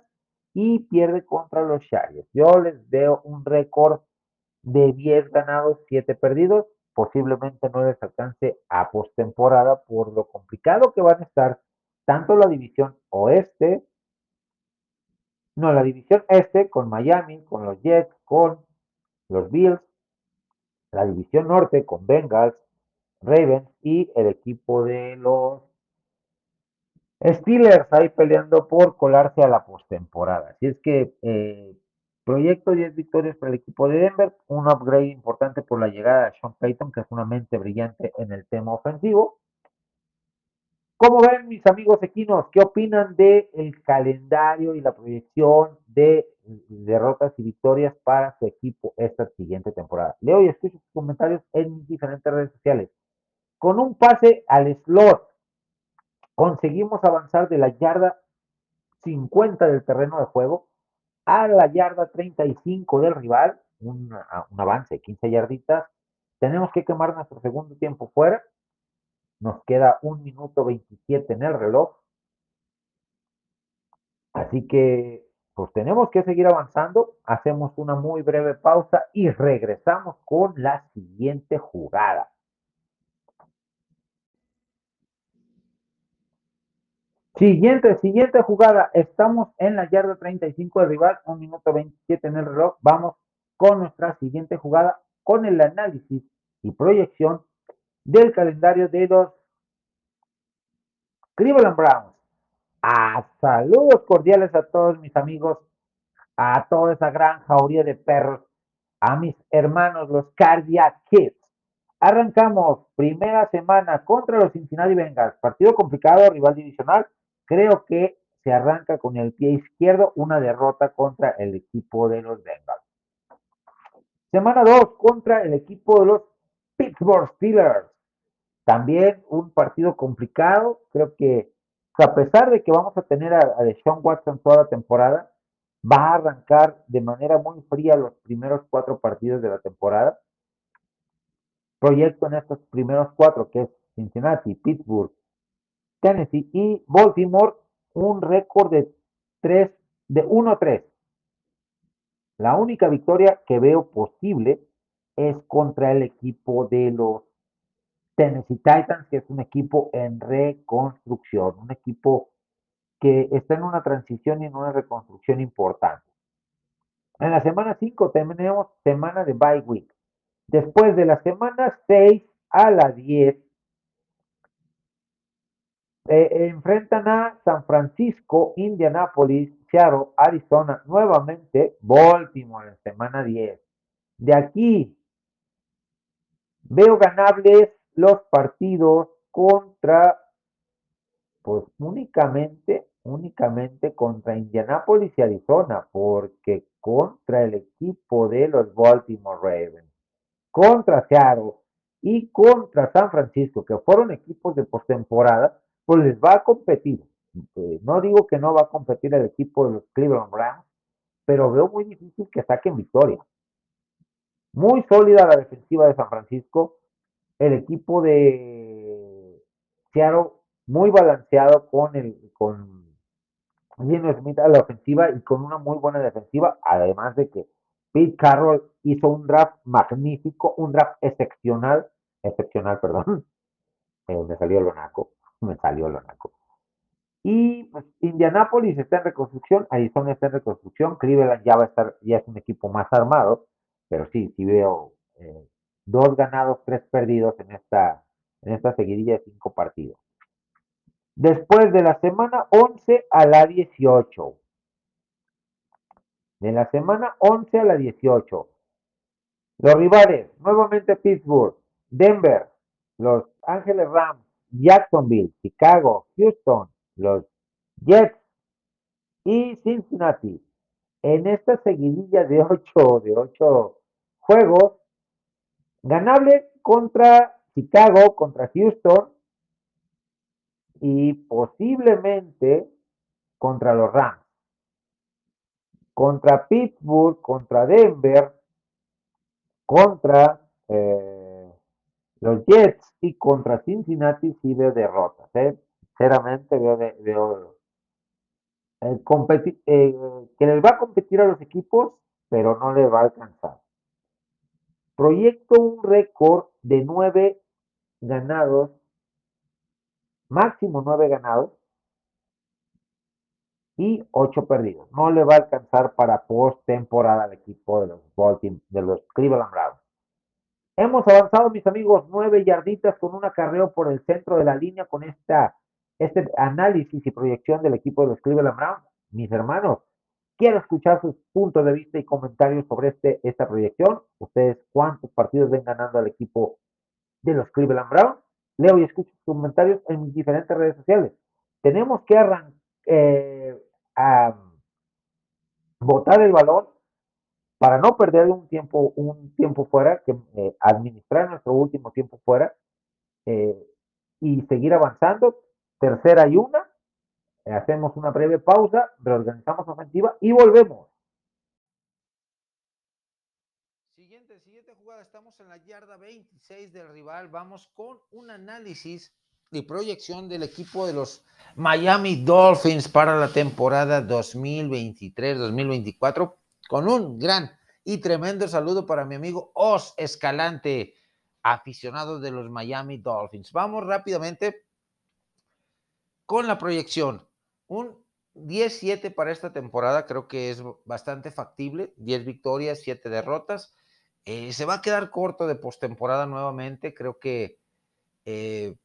y pierde contra los Chargers. Yo les veo un récord de 10 ganados, 7 perdidos. posiblemente no les alcance a postemporada por lo complicado que van a estar tanto la división oeste, no, la división este con Miami, con los Jets, con los Bills, la división norte con Bengals, Ravens y el equipo de los Steelers ahí peleando por colarse a la postemporada. Así es que eh, proyecto 10 victorias para el equipo de Denver, un upgrade importante por la llegada de Sean Payton, que es una mente brillante en el tema ofensivo. ¿Cómo ven mis amigos equinos? ¿Qué opinan del el calendario y la proyección de derrotas y victorias para su equipo esta siguiente temporada? Leo y escucho sus comentarios en mis diferentes redes sociales. Con un pase al slot, conseguimos avanzar de la yarda 50 del terreno de juego a la yarda 35 del rival, un, un avance de 15 yarditas. Tenemos que quemar nuestro segundo tiempo fuera nos queda un minuto 27 en el reloj. Así que, pues tenemos que seguir avanzando. Hacemos una muy breve pausa y regresamos con la siguiente jugada. Siguiente, siguiente jugada. Estamos en la yarda 35 de rival, un minuto 27 en el reloj. Vamos con nuestra siguiente jugada, con el análisis y proyección del calendario de los Cleveland Browns. A saludos cordiales a todos mis amigos, a toda esa gran jauría de perros, a mis hermanos, los Cardiac Kids. Arrancamos primera semana contra los Cincinnati Bengals. Partido complicado, rival divisional. Creo que se arranca con el pie izquierdo, una derrota contra el equipo de los Bengals. Semana 2 contra el equipo de los Pittsburgh Steelers. También un partido complicado. Creo que, a pesar de que vamos a tener a, a Deshaun Watson toda la temporada, va a arrancar de manera muy fría los primeros cuatro partidos de la temporada. Proyecto en estos primeros cuatro, que es Cincinnati, Pittsburgh, Tennessee y Baltimore, un récord de 3, de 1-3. La única victoria que veo posible es contra el equipo de los Tennessee Titans, que es un equipo en reconstrucción, un equipo que está en una transición y en una reconstrucción importante. En la semana 5 tenemos semana de bye week. Después de la semana 6 a la 10, eh, enfrentan a San Francisco, Indianapolis, Seattle, Arizona, nuevamente Baltimore en semana 10. De aquí veo ganables los partidos contra, pues únicamente, únicamente contra Indianapolis y Arizona, porque contra el equipo de los Baltimore Ravens, contra Seattle y contra San Francisco, que fueron equipos de postemporada, pues les va a competir. Eh, no digo que no va a competir el equipo de los Cleveland Browns, pero veo muy difícil que saquen victoria. Muy sólida la defensiva de San Francisco, el equipo de Seattle muy balanceado con el con Gino Smith a la ofensiva y con una muy buena defensiva, además de que Pete Carroll hizo un draft magnífico, un draft excepcional, excepcional, perdón, eh, me salió lo naco, me salió lo naco. Y pues Indianapolis está en reconstrucción, Arizona está en reconstrucción, Cleveland ya va a estar, ya es un equipo más armado, pero sí, sí veo eh, dos ganados, tres perdidos en esta, en esta seguidilla de cinco partidos. Después de la semana 11 a la 18. De la semana 11 a la 18. Los rivales, nuevamente Pittsburgh, Denver, los Ángeles Rams, Jacksonville, Chicago, Houston, los Jets y Cincinnati. En esta seguidilla de ocho, de ocho juegos, Ganable contra Chicago, contra Houston y posiblemente contra los Rams. Contra Pittsburgh, contra Denver, contra eh, los Jets y contra Cincinnati sí veo derrotas. ¿eh? Sinceramente veo, veo eh, eh, que les va a competir a los equipos, pero no les va a alcanzar. Proyecto un récord de nueve ganados, máximo nueve ganados y ocho perdidos. No le va a alcanzar para postemporada al equipo de los de los Cleveland Browns. Hemos avanzado, mis amigos, nueve yarditas con un acarreo por el centro de la línea con esta, este análisis y proyección del equipo de los Cleveland Browns. Mis hermanos, quiero escuchar sus puntos de vista y comentarios sobre este, esta proyección. Ustedes, ¿cuántos partidos ven ganando al equipo de los Cleveland Browns? Leo y escucho sus comentarios en mis diferentes redes sociales. Tenemos que arrancar eh, a botar el balón para no perder un tiempo, un tiempo fuera, que eh, administrar nuestro último tiempo fuera eh, y seguir avanzando. Tercera y una, hacemos una breve pausa, reorganizamos ofensiva y volvemos. Siguiente, siguiente jugada, estamos en la yarda 26 del rival, vamos con un análisis y proyección del equipo de los Miami Dolphins para la temporada 2023-2024 con un gran y tremendo saludo para mi amigo Os Escalante, aficionado de los Miami Dolphins. Vamos rápidamente con la proyección. Un 10-7 para esta temporada creo que es bastante factible. 10 victorias, 7 derrotas. Eh, se va a quedar corto de postemporada nuevamente. Creo que eh,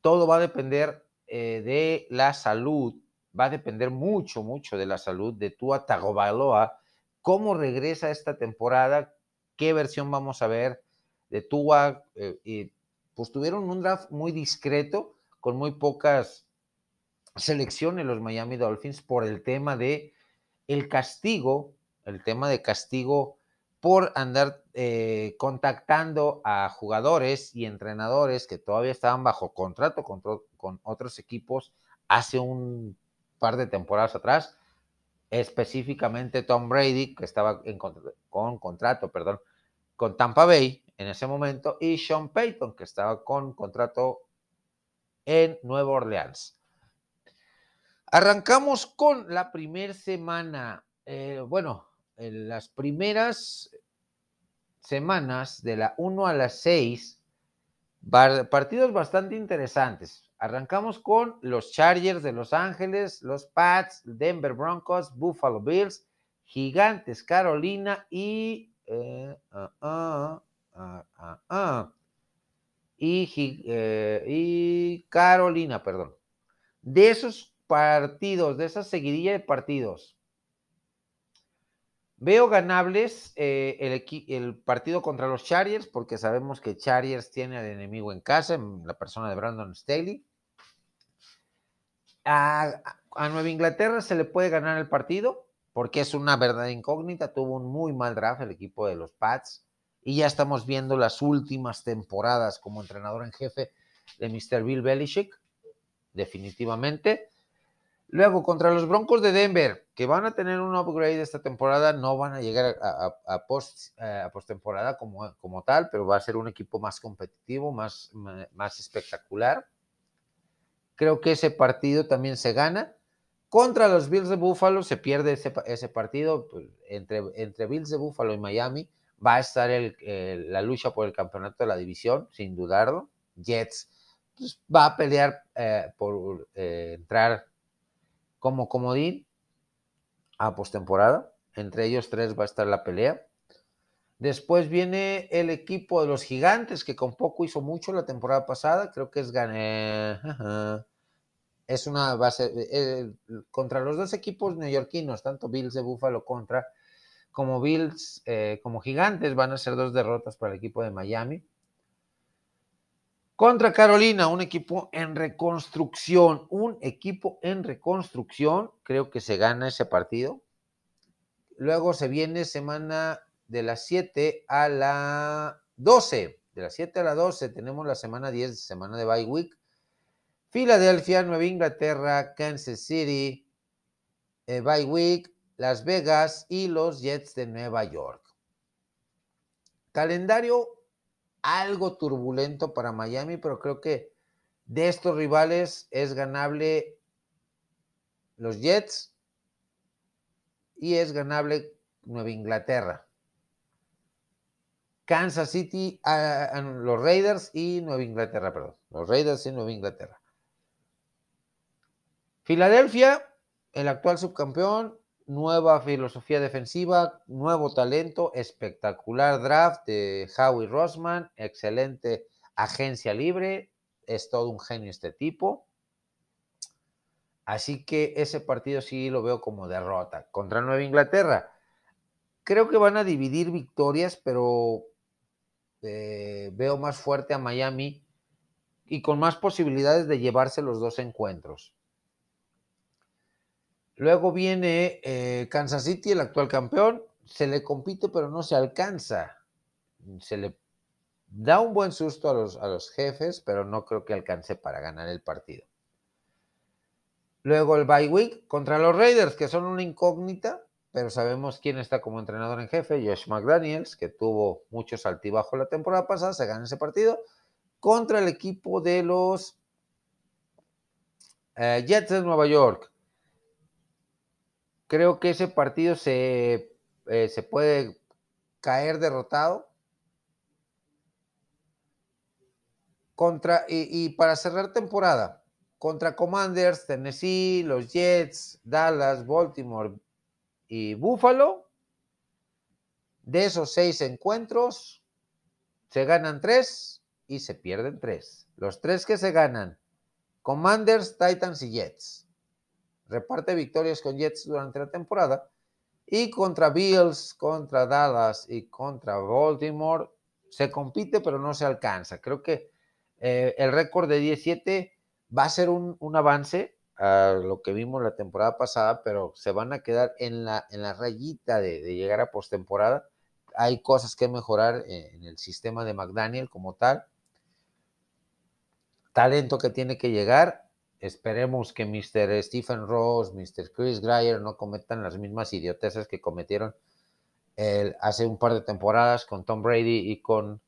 todo va a depender eh, de la salud, va a depender mucho, mucho de la salud de Tua Tagovailoa, cómo regresa esta temporada, qué versión vamos a ver de Tua. Pues tuvieron un draft muy discreto, con muy pocas selecciones los Miami Dolphins por el tema de el castigo, el tema de castigo por andar eh, contactando a jugadores y entrenadores que todavía estaban bajo contrato con, con, otros equipos hace un par de temporadas atrás, específicamente Tom Brady, que estaba en, con contrato, perdón, con Tampa Bay en ese momento, y Sean Payton, que estaba con contrato en Nueva Orleans. Arrancamos con la primera semana. Eh, bueno, en las primeras semanas, de la 1 a las 6, partidos bastante interesantes. Arrancamos con los Chargers de Los Ángeles, los Pats, Denver Broncos, Buffalo Bills, Gigantes Carolina y... Eh, ah, ah, ah, y, eh, y Carolina, perdón. De esos partidos, de esa seguidilla de partidos, Veo ganables eh, el, partido contra los Chargers, porque sabemos que Chargers tiene al enemigo en casa, en la persona de Brandon Staley. A, a, Nueva Inglaterra se le puede ganar el partido, porque es una verdadera incógnita. Tuvo un muy mal draft el equipo de los Pats, y ya estamos viendo las últimas temporadas como entrenador en jefe de Mr. Bill Belichick, definitivamente. Luego, contra los Broncos de Denver, que van a tener un upgrade esta temporada, no van a llegar a, post, eh, a postemporada como, como tal, pero va a ser un equipo más competitivo, más, más espectacular. Creo que ese partido también se gana. Contra los Bills de Buffalo se pierde ese, partido. Pues, entre, entre Bills de Buffalo y Miami va a estar la lucha por el campeonato de la división, sin dudarlo. Jets pues, va a pelear eh, por eh, entrar como comodín a postemporada. Entre ellos tres va a estar la pelea. Después viene el equipo de los gigantes, que con poco hizo mucho la temporada pasada. Creo que es gané. Es una base. Eh, contra los dos equipos neoyorquinos, tanto Bills de Buffalo contra como Bills, eh, como gigantes, van a ser dos derrotas para el equipo de Miami. Contra Carolina, un equipo en reconstrucción, un equipo en reconstrucción, creo que se gana ese partido. Luego se viene semana de las 7 a la 12, de las 7 a la 12 tenemos la semana 10, semana de bye week. Filadelfia, Nueva Inglaterra, Kansas City, eh, bye week, Las Vegas y los Jets de Nueva York. Calendario algo turbulento para Miami, pero creo que de estos rivales es ganable los Jets y es ganable Nueva Inglaterra. Kansas City, a, los Raiders y Nueva Inglaterra, perdón. Los Raiders y Nueva Inglaterra. Filadelfia, el actual subcampeón, nueva filosofía defensiva, nuevo talento, espectacular draft de Howie Rossman, excelente agencia libre, es todo un genio este tipo. Así que ese partido sí lo veo como derrota contra Nueva Inglaterra. Creo que van a dividir victorias, pero eh, veo más fuerte a Miami y con más posibilidades de llevarse los dos encuentros. Luego viene eh, Kansas City, el actual campeón. Se le compite, pero no se alcanza. Se le da un buen susto a los, a los jefes, pero no creo que alcance para ganar el partido. Luego el bye week contra los Raiders, que son una incógnita, pero sabemos quién está como entrenador en jefe, Josh McDaniels, que tuvo muchos altibajos la temporada pasada, se gana ese partido, contra el equipo de los eh, Jets de Nueva York. Creo que ese partido se, eh, se puede caer derrotado. Contra, y para cerrar temporada, contra Commanders, Tennessee, los Jets, Dallas, Baltimore y Buffalo. De esos seis encuentros, se ganan tres y se pierden tres. Los tres que se ganan, Commanders, Titans y Jets. Reparte victorias con Jets durante la temporada. Y contra Bills, contra Dallas y contra Baltimore, se compite pero no se alcanza. Creo que eh, el récord de 17 va a ser un, avance a lo que vimos la temporada pasada, pero se van a quedar en la, en la rayita de, llegar a postemporada. Hay cosas que mejorar en el sistema de McDaniel como tal. Talento que tiene que llegar. Esperemos que Mr. Stephen Ross, Mr. Chris Greyer no cometan las mismas idioteces que cometieron hace un par de temporadas con Tom Brady y con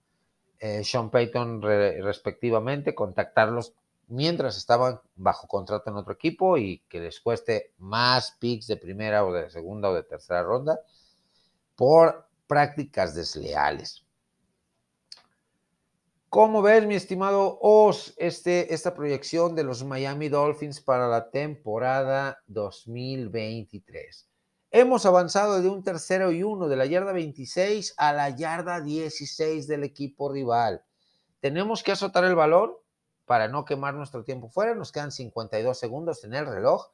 eh, Sean Payton respectivamente, contactarlos mientras estaban bajo contrato en otro equipo y que les cueste más picks de primera o de segunda o de tercera ronda por prácticas desleales. ¿Cómo ves, mi estimado Oz, este, esta proyección de los Miami Dolphins para la temporada 2023? Hemos avanzado de un tercero y uno de la yarda 26 a la yarda 16 del equipo rival. Tenemos que azotar el balón para no quemar nuestro tiempo fuera. Nos quedan 52 segundos en el reloj.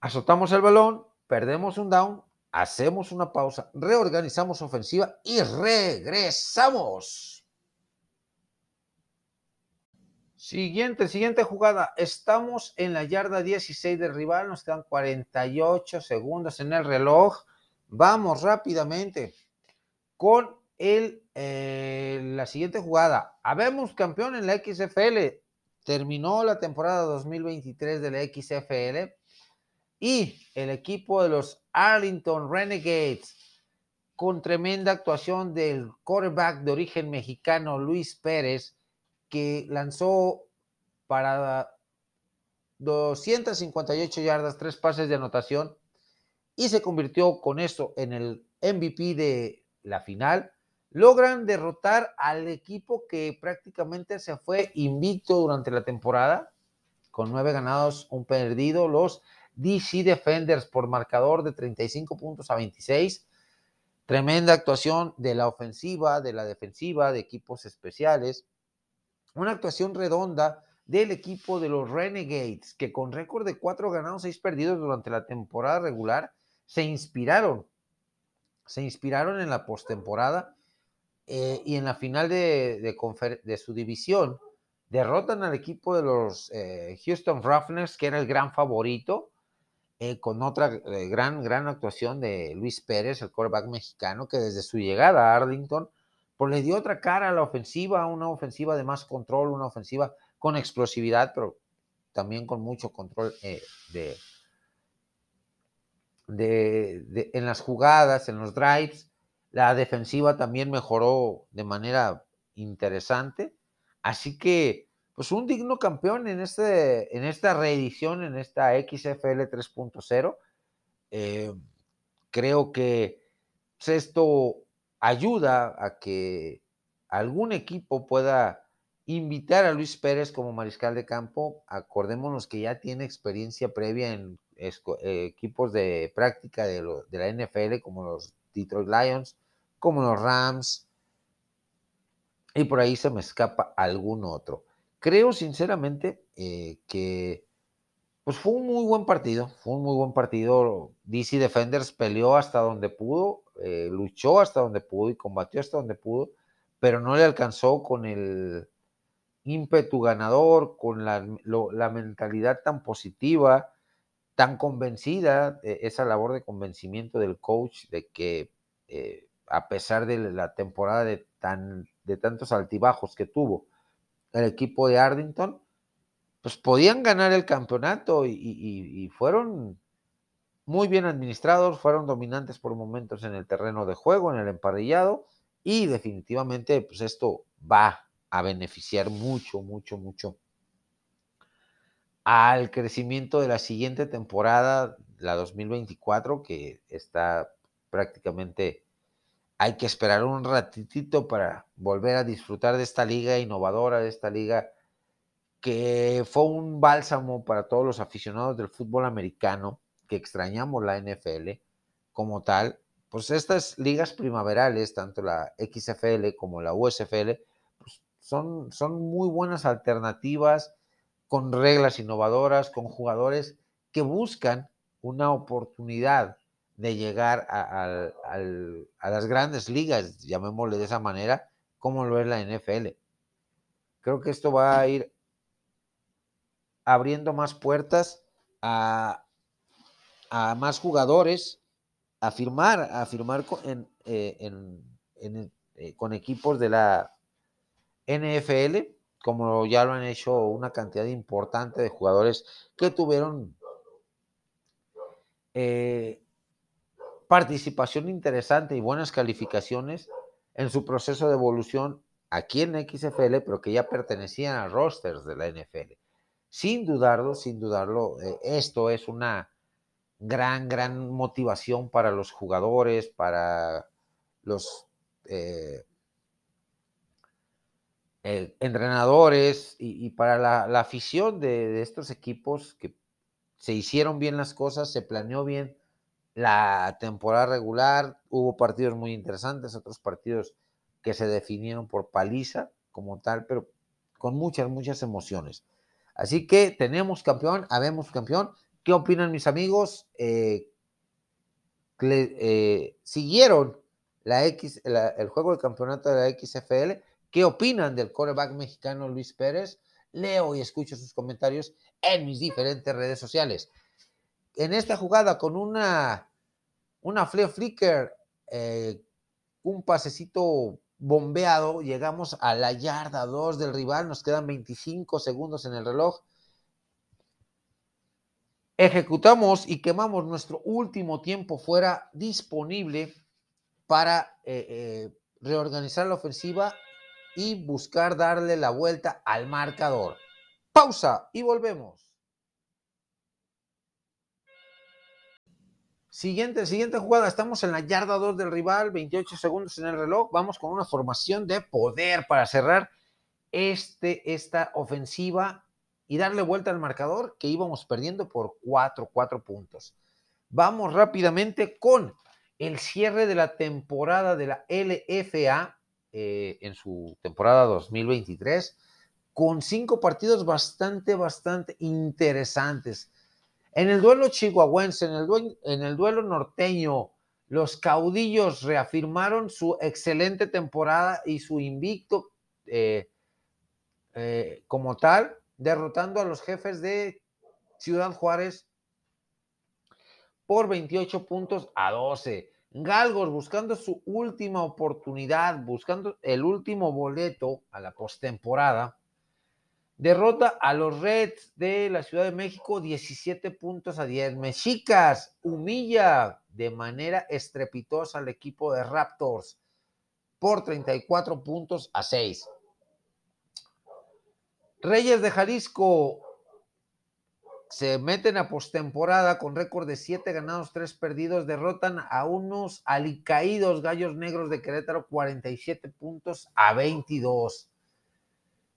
Azotamos el balón, perdemos un down, hacemos una pausa, reorganizamos ofensiva y regresamos. Siguiente, siguiente jugada. Estamos en la yarda 16 del rival. Nos quedan 48 segundos en el reloj. Vamos rápidamente con el, eh, la siguiente jugada. Habemos campeón en la XFL. Terminó la temporada 2023 de la XFL y el equipo de los Arlington Renegades con tremenda actuación del quarterback de origen mexicano Luis Pérez que lanzó para 258 yardas, tres pases de anotación y se convirtió con esto en el MVP de la final logran derrotar al equipo que prácticamente se fue invicto durante la temporada, con nueve ganados, un perdido, los DC Defenders por marcador de 35 puntos a 26. Tremenda actuación de la ofensiva, de la defensiva, de equipos especiales. Una actuación redonda del equipo de los Renegades, que con récord de cuatro ganados, seis perdidos durante la temporada regular, se inspiraron. Se inspiraron en la postemporada eh, y en la final de, su división derrotan al equipo de los eh, Houston Roughnecks, que era el gran favorito, eh, con otra gran, gran actuación de Luis Pérez, el quarterback mexicano, que desde su llegada a Arlington, pues le dio otra cara a la ofensiva, una ofensiva de más control, una ofensiva con explosividad, pero también con mucho control de, en las jugadas, en los drives. La defensiva también mejoró de manera interesante. Así que, pues un digno campeón en, este, en esta reedición, en esta XFL 3.0. Eh, creo que pues, esto ayuda a que algún equipo pueda invitar a Luis Pérez como mariscal de campo. Acordémonos que ya tiene experiencia previa en eh, equipos de práctica de, la NFL, como los Detroit Lions, como los Rams, y por ahí se me escapa algún otro. Creo sinceramente eh, que pues fue un muy buen partido, fue un muy buen partido. DC Defenders peleó hasta donde pudo, eh, luchó hasta donde pudo y combatió hasta donde pudo, pero no le alcanzó con el ímpetu ganador, con la, la mentalidad tan positiva, tan convencida, eh, esa labor de convencimiento del coach de que eh, a pesar de la temporada de, tan, de tantos altibajos que tuvo el equipo de Ardington, pues podían ganar el campeonato y, fueron muy bien administrados, fueron dominantes por momentos en el terreno de juego, en el emparrillado, y definitivamente pues esto va a beneficiar mucho, mucho, mucho al crecimiento de la siguiente temporada, la 2024, que está prácticamente, hay que esperar un ratitito para volver a disfrutar de esta liga innovadora, de esta liga que fue un bálsamo para todos los aficionados del fútbol americano, que extrañamos la NFL como tal, pues estas ligas primaverales, tanto la XFL como la USFL, pues son, son muy buenas alternativas con reglas innovadoras, con jugadores que buscan una oportunidad de llegar a, a las grandes ligas, llamémosle de esa manera, como lo es la NFL. Creo que esto va a ir abriendo más puertas a, más jugadores a firmar, a firmar con, eh, eh, con equipos de la NFL, como ya lo han hecho una cantidad importante de jugadores que tuvieron eh, participación interesante y buenas calificaciones en su proceso de evolución aquí en XFL, pero que ya pertenecían a rosters de la NFL. Sin dudarlo, sin dudarlo, eh, esto es una gran, gran motivación para los jugadores, para los eh, eh, entrenadores y, para la, afición de, estos equipos que se hicieron bien las cosas, se planeó bien la temporada regular, hubo partidos muy interesantes, otros partidos que se definieron por paliza como tal, pero con muchas, muchas emociones. Así que tenemos campeón, habemos campeón. ¿Qué opinan mis amigos? Eh, eh, ¿Siguieron la X, el juego de campeonato de la XFL? ¿Qué opinan del coreback mexicano Luis Pérez? Leo y escucho sus comentarios en mis diferentes redes sociales. En esta jugada con una, una flicker, eh, un pasecito bombeado, llegamos a la yarda 2 del rival, nos quedan 25 segundos en el reloj. Ejecutamos y quemamos nuestro último tiempo fuera disponible para eh, eh, reorganizar la ofensiva y buscar darle la vuelta al marcador. Pausa y volvemos. Siguiente, siguiente jugada, estamos en la yarda 2 del rival, 28 segundos en el reloj, vamos con una formación de poder para cerrar este, esta ofensiva y darle vuelta al marcador que íbamos perdiendo por 4, 4 puntos. Vamos rápidamente con el cierre de la temporada de la LFA eh, en su temporada 2023, con cinco partidos bastante, bastante interesantes. En el duelo chihuahuense, en el, duelo, norteño, los caudillos reafirmaron su excelente temporada y su invicto eh, eh, como tal, derrotando a los jefes de Ciudad Juárez por 28 puntos a 12. Galgos buscando su última oportunidad, buscando el último boleto a la postemporada Derrota a los Reds de la Ciudad de México 17 puntos a 10. Mexicas humilla de manera estrepitosa al equipo de Raptors por 34 puntos a 6. Reyes de Jalisco se meten a postemporada con récord de 7 ganados, 3 perdidos, derrotan a unos alicaídos gallos negros de Querétaro 47 puntos a 22.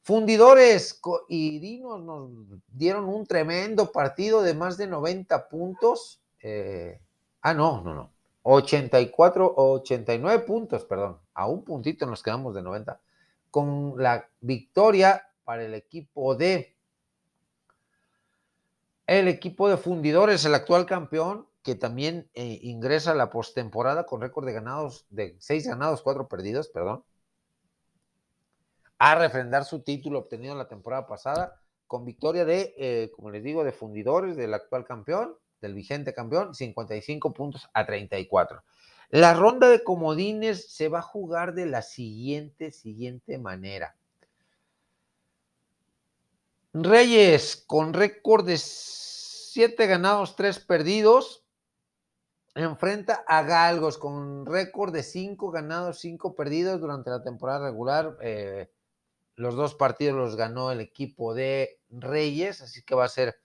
Fundidores y Dinos nos dieron un tremendo partido de más de 90 puntos. Eh, ah, no, no, no. 84, 89 puntos, perdón. A un puntito nos quedamos de 90. Con la victoria para el equipo de el equipo de fundidores, el actual campeón, que también eh, ingresa a la postemporada con récord de ganados, de seis ganados, cuatro perdidos, perdón, a refrendar su título obtenido la temporada pasada con victoria de, eh, como les digo, de fundidores del actual campeón, del vigente campeón, 55 puntos a 34. La ronda de comodines se va a jugar de la siguiente, siguiente manera. Reyes con récord de 7 ganados, 3 perdidos. Enfrenta a Galgos con récord de 5 ganados, 5 perdidos durante la temporada regular. Eh, los dos partidos los ganó el equipo de Reyes, así que va a ser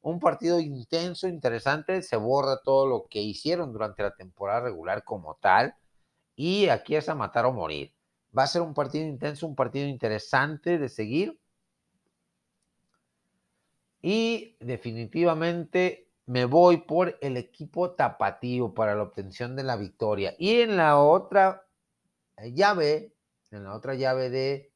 un partido intenso, interesante. Se borra todo lo que hicieron durante la temporada regular como tal. Y aquí es a matar o morir. Va a ser un partido intenso, un partido interesante de seguir y definitivamente me voy por el equipo tapatío para la obtención de la victoria. Y en la otra llave, en la otra llave de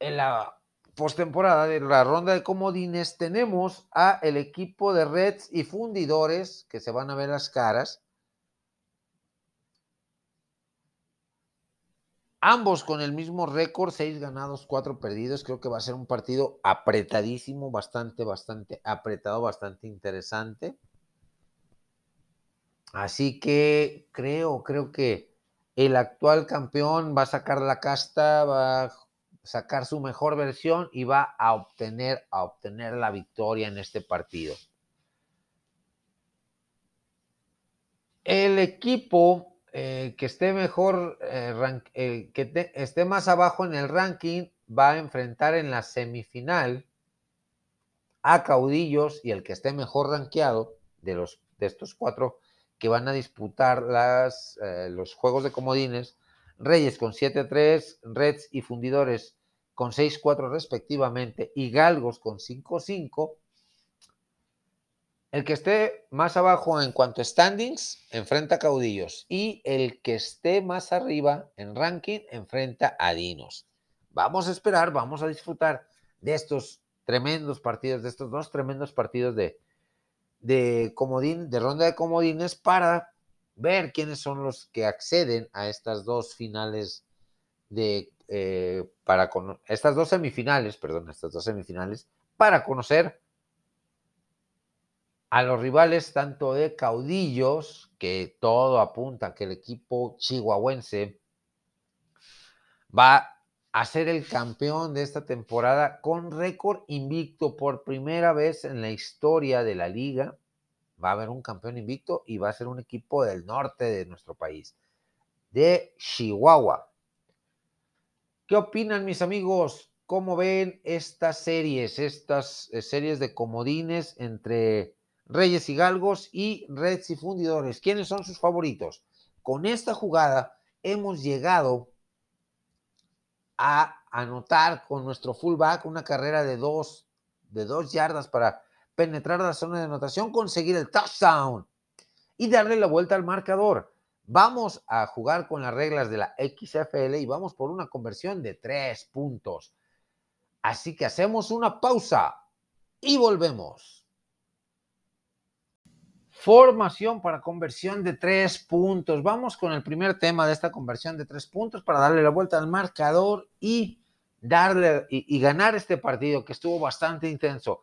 en la postemporada de la ronda de comodines tenemos a el equipo de Reds y Fundidores que se van a ver las caras Ambos con el mismo récord, seis ganados, cuatro perdidos. Creo que va a ser un partido apretadísimo, bastante, bastante apretado, bastante interesante. Así que creo, creo que el actual campeón va a sacar la casta, va a sacar su mejor versión y va a obtener, a obtener la victoria en este partido. El equipo eh, que esté mejor, eh, eh, que esté más abajo en el ranking, va a enfrentar en la semifinal a Caudillos y el que esté mejor rankeado de, los, de estos cuatro que van a disputar las, los juegos de comodines, Reyes con 7-3, Reds y Fundidores con 6-4 respectivamente y Galgos con 5-5, el que esté más abajo en cuanto a standings enfrenta a caudillos y el que esté más arriba en ranking enfrenta a dinos. Vamos a esperar, vamos a disfrutar de estos tremendos partidos, de estos dos tremendos partidos de, de comodín, de ronda de comodines para ver quiénes son los que acceden a estas dos finales de eh, para con, estas dos semifinales, perdón, estas dos semifinales para conocer a los rivales tanto de caudillos, que todo apunta que el equipo chihuahuense va a ser el campeón de esta temporada con récord invicto por primera vez en la historia de la liga. Va a haber un campeón invicto y va a ser un equipo del norte de nuestro país, de Chihuahua. ¿Qué opinan mis amigos? ¿Cómo ven estas series, estas eh, series de comodines entre Reyes y Galgos y Reds y Fundidores. ¿Quiénes son sus favoritos? Con esta jugada hemos llegado a anotar con nuestro fullback una carrera de dos, de dos yardas para penetrar la zona de anotación, conseguir el touchdown y darle la vuelta al marcador. Vamos a jugar con las reglas de la XFL y vamos por una conversión de tres puntos. Así que hacemos una pausa y volvemos. Formación para conversión de tres puntos. Vamos con el primer tema de esta conversión de tres puntos para darle la vuelta al marcador y darle y, ganar este partido que estuvo bastante intenso.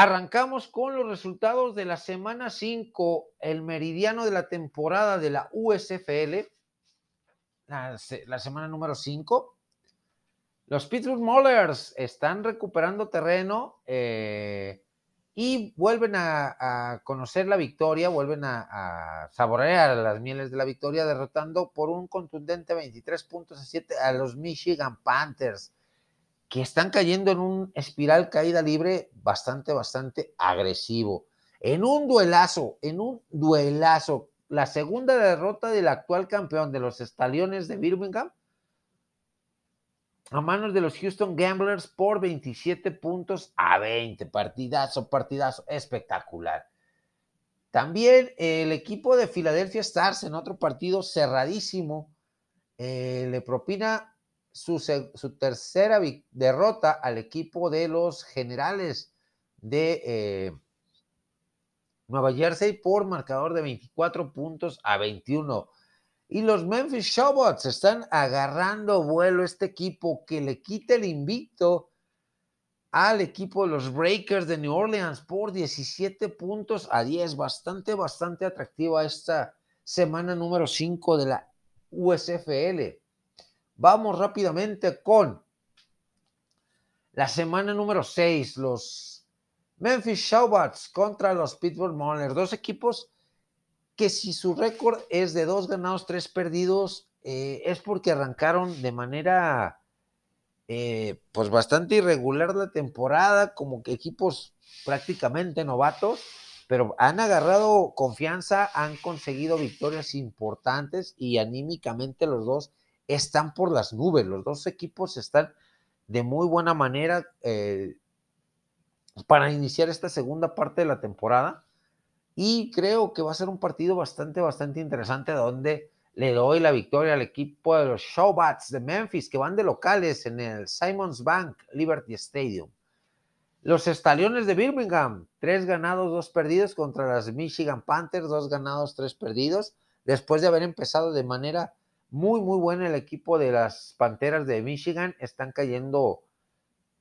Arrancamos con los resultados de la semana 5, el meridiano de la temporada de la USFL, la, semana número 5. Los Pittsburgh Maulers están recuperando terreno. Eh, y vuelven a, conocer la victoria, vuelven a, saborear las mieles de la victoria, derrotando por un contundente 23 puntos a 7 a los Michigan Panthers. Que están cayendo en un espiral caída libre bastante, bastante agresivo. En un duelazo, en un duelazo, la segunda derrota del actual campeón de los Estaliones de Birmingham a manos de los Houston Gamblers por 27 puntos a 20. Partidazo, partidazo, espectacular. También el equipo de Philadelphia Stars en otro partido cerradísimo eh, le propina su, tercera derrota al equipo de los generales de eh, Nueva Jersey por marcador de 24 puntos a 21. Y los Memphis Showbots están agarrando vuelo este equipo que le quita el invicto al equipo de los Breakers de New Orleans por 17 puntos a 10. Bastante, bastante atractiva esta semana número 5 de la USFL. Vamos rápidamente con la semana número 6, los Memphis Showbats contra los Pittsburgh Maulers, dos equipos que si su récord es de dos ganados, tres perdidos, eh, es porque arrancaron de manera eh, pues bastante irregular la temporada, como que equipos prácticamente novatos, pero han agarrado confianza, han conseguido victorias importantes y anímicamente los dos están por las nubes. Los dos equipos están de muy buena manera eh, para iniciar esta segunda parte de la temporada. Y creo que va a ser un partido bastante, bastante interesante donde le doy la victoria al equipo de los Showbats de Memphis que van de locales en el Simons Bank Liberty Stadium. Los Estaliones de Birmingham, tres ganados, dos perdidos contra las Michigan Panthers, dos ganados, tres perdidos, después de haber empezado de manera muy, muy buena el equipo de las Panteras de Michigan. Están cayendo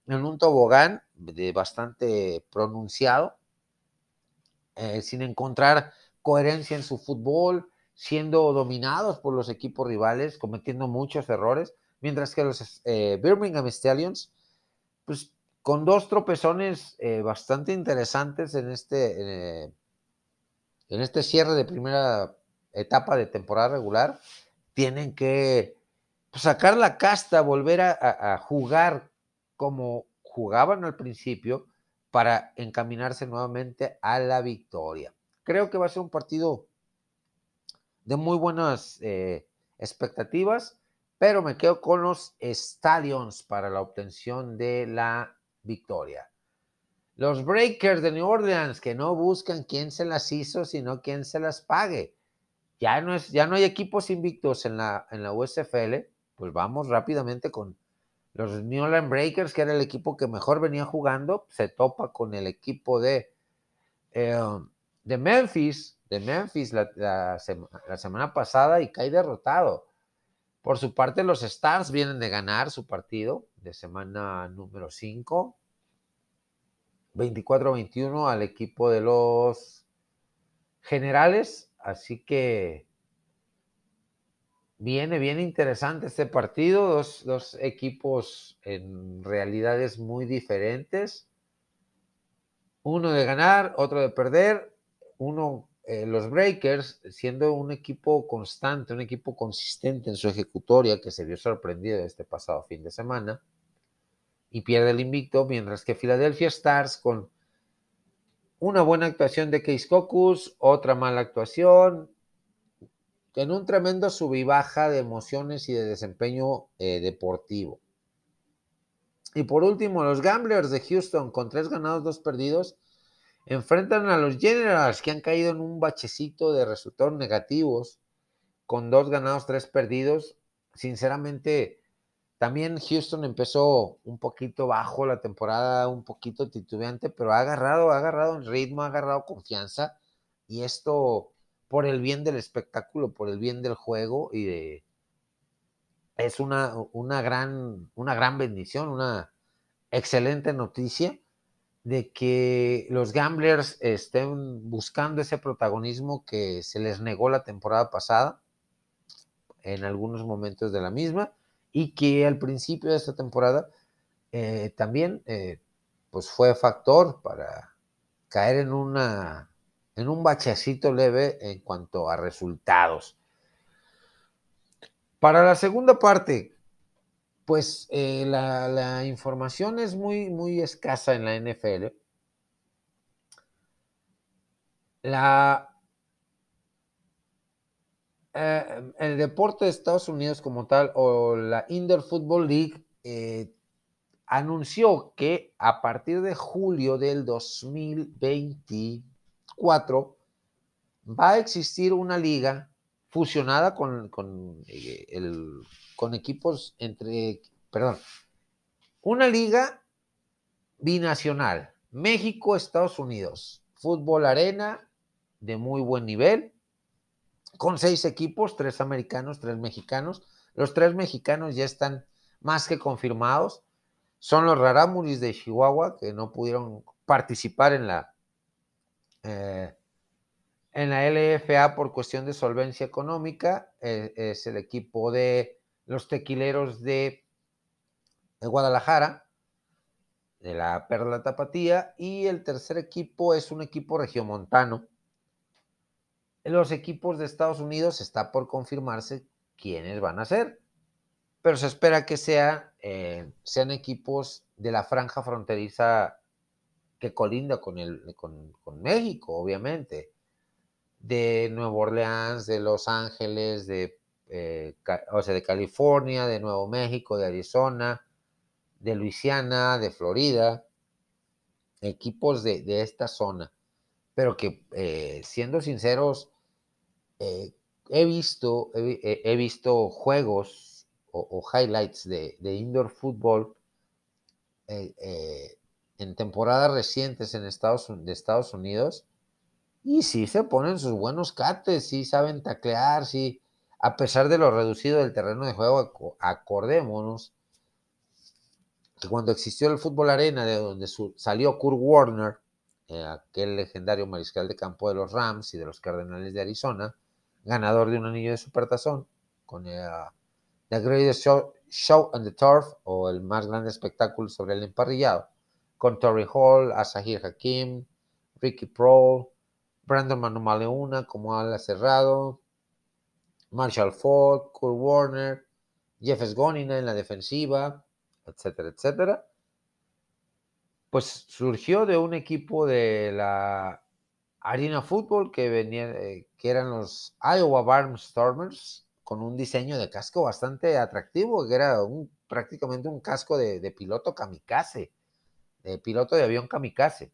en un tobogán de bastante pronunciado, eh, sin encontrar coherencia en su fútbol, siendo dominados por los equipos rivales, cometiendo muchos errores, mientras que los eh, Birmingham Stallions, pues con dos tropezones eh, bastante interesantes en este, en este cierre de primera etapa de temporada regular, tienen que pues, sacar la casta, volver a, jugar como jugaban al principio para encaminarse nuevamente a la victoria. Creo que va a ser un partido de muy buenas eh, expectativas, pero me quedo con los Stallions para la obtención de la victoria. Los Breakers de New Orleans, que no buscan quién se las hizo, sino quién se las pague ya no, es, ya no hay equipos invictos en la, en la USFL, pues vamos rápidamente con los New Orleans Breakers, que era el equipo que mejor venía jugando, se topa con el equipo de, eh, de Memphis, de Memphis la, la, semana pasada y cae derrotado. Por su parte, los Stars vienen de ganar su partido de semana número 5, 24-21 al equipo de los Generales Así que viene bien interesante este partido, dos, equipos en realidades muy diferentes. Uno de ganar, otro de perder, uno, eh, los Breakers, siendo un equipo constante, un equipo consistente en su ejecutoria, que se vio sorprendido este pasado fin de semana, y pierde el invicto, mientras que Philadelphia Stars con una buena actuación de Case Cocus, otra mala actuación, en un tremendo sub y baja de emociones y de desempeño eh, deportivo. Y por último, los Gamblers de Houston, con tres ganados, dos perdidos, enfrentan a los Generals, que han caído en un bachecito de resultados negativos, con dos ganados, tres perdidos. Sinceramente, también Houston empezó un poquito bajo la temporada, un poquito titubeante, pero ha agarrado, ha agarrado en ritmo, ha agarrado confianza y esto por el bien del espectáculo, por el bien del juego y de es una, una, gran, una gran bendición, una excelente noticia de que los Gamblers estén buscando ese protagonismo que se les negó la temporada pasada en algunos momentos de la misma y que al principio de esta temporada eh, también eh, pues fue factor para caer en, una, en un bachecito leve en cuanto a resultados. Para la segunda parte, pues eh, la, información es muy, muy escasa en la NFL. La, eh, el deporte de Estados Unidos como tal, o la Indoor Football League, eh, anunció que a partir de julio del 2024 va a existir una liga fusionada con, con, con equipos entre, perdón, una liga binacional, México, Estados Unidos, fútbol arena de muy buen nivel, con seis equipos, tres americanos, tres mexicanos. Los tres mexicanos ya están más que confirmados. Son los Raramuris de Chihuahua, que no pudieron participar en la, eh, en la LFA por cuestión de solvencia económica. Eh, es el equipo de los tequileros de, Guadalajara, de la Perla Tapatía, y el tercer equipo es un equipo regiomontano. Los equipos de Estados Unidos está por confirmarse quiénes van a ser, pero se espera que eh, sean equipos de la franja fronteriza que colinda con, el, con, México, obviamente, de Nueva Orleans, de Los Ángeles, de eh, o sea, de California, de Nuevo México, de Arizona, de Luisiana, de Florida, equipos de, esta zona. Pero que, eh, siendo sinceros, eh, he, visto, he, visto juegos o, highlights de, indoor football en temporadas recientes en Estados, de Estados Unidos y sí se ponen sus buenos cates, sí saben taclear, sí a pesar de lo reducido del terreno de juego, acordémonos que cuando existió el fútbol arena, de donde salió Kurt Warner, eh, aquel legendario mariscal de campo de los Rams y de los Cardenales de Arizona, ganador de un anillo de supertazón, con el, uh, The Greatest Show, on the Turf, o el más grande espectáculo sobre el emparrillado, con Torrey Hall, Asahir Hakim, Ricky Prohl, Brandon Manumaleuna como ala cerrado, Marshall Falk, Kurt Warner, Jeff Sgonina en la defensiva, etcétera, etcétera. Pues surgió de un equipo de la Arena Football que eh, que eran los Iowa Barnstormers, con un diseño de casco bastante atractivo, que era un, prácticamente un casco de, piloto kamikaze, de piloto de avión kamikaze.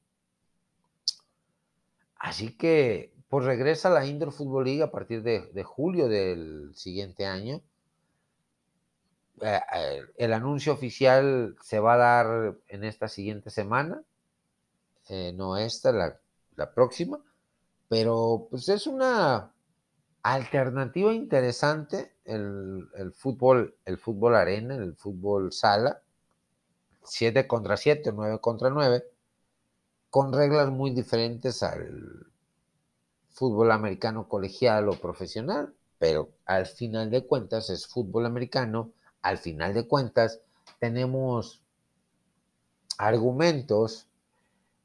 Así que pues regresa la Indoor Football League a partir de, julio del siguiente año. Eh, eh, el anuncio oficial se va a dar en esta siguiente semana, no esta, la, próxima, pero pues es una alternativa interesante el, fútbol, el fútbol arena, el fútbol sala, 7 contra 7, 9 contra 9, con reglas muy diferentes al fútbol americano colegial o profesional, pero al final de cuentas es fútbol americano, al final de cuentas tenemos argumentos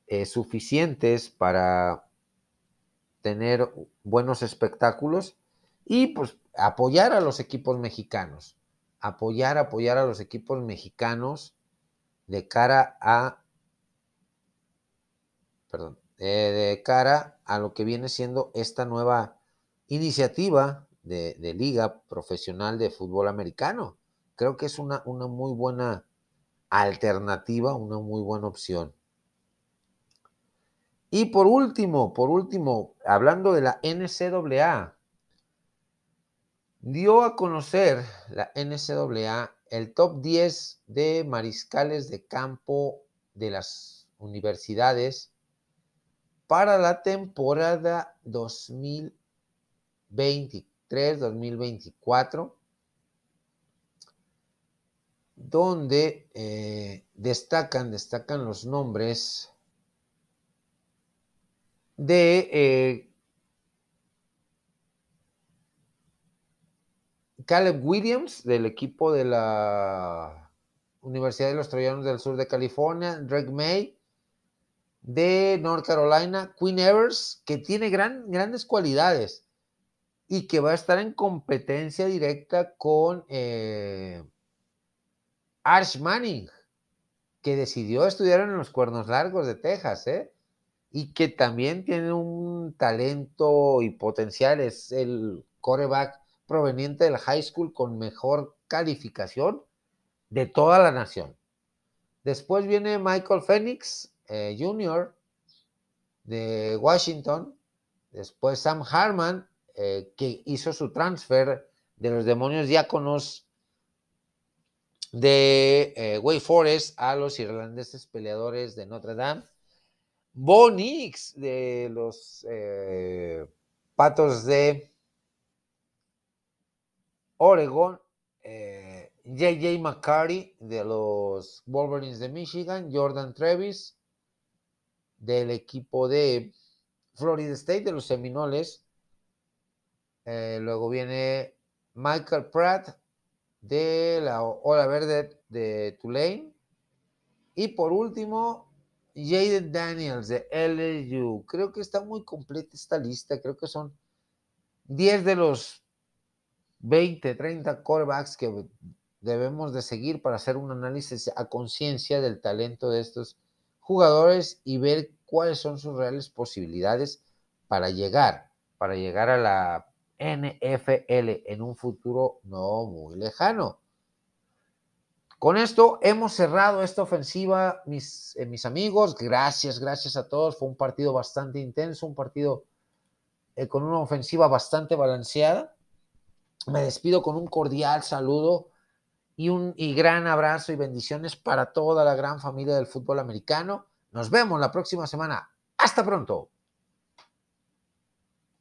eh, suficientes para tener buenos espectáculos y pues apoyar a los equipos mexicanos, apoyar, apoyar a los equipos mexicanos de cara a, perdón, eh, de cara a lo que viene siendo esta nueva iniciativa de, liga profesional de fútbol americano. Creo que es una, una muy buena alternativa, una muy buena opción. Y por último, por último, hablando de la NCAA, dio a conocer la NCAA el top 10 de mariscales de campo de las universidades para la temporada 2023-2024, donde eh, destacan, destacan los nombres de eh, Caleb Williams del equipo de la Universidad de los Troyanos del Sur de California, Drake May de North Carolina, Queen Evers, que tiene gran, grandes cualidades y que va a estar en competencia directa con, eh, Arch Manning, que decidió estudiar en los Cuernos Largos de Texas, ¿eh? Y que también tiene un talento y potencial, es el coreback proveniente del high school con mejor calificación de toda la nación. Después viene Michael Phoenix eh, Jr. de Washington. Después Sam Harman, eh, que hizo su transfer de los demonios diáconos de eh, Way Forest a los irlandeses peleadores de Notre Dame. Bo Nix de los Patos de Oregon. JJ McCarty de los Wolverines de Michigan, Jordan Travis del equipo de Florida State, de los Seminoles. Eh, luego viene Michael Pratt de la Ola Verde de Tulane. Y por último, Jaden Daniels de LSU. Creo que está muy completa esta lista. Creo que son 10 de los 20, 30 corebacks que debemos de seguir para hacer un análisis a conciencia del talento de estos jugadores y ver cuáles son sus reales posibilidades para llegar, para llegar a la NFL en un futuro no muy lejano. Con esto hemos cerrado esta ofensiva, mis, eh, mis amigos. Gracias, gracias a todos. Fue un partido bastante intenso, un partido eh, con una ofensiva bastante balanceada. Me despido con un cordial saludo y un y gran abrazo y bendiciones para toda la gran familia del fútbol americano. Nos vemos la próxima semana. Hasta pronto.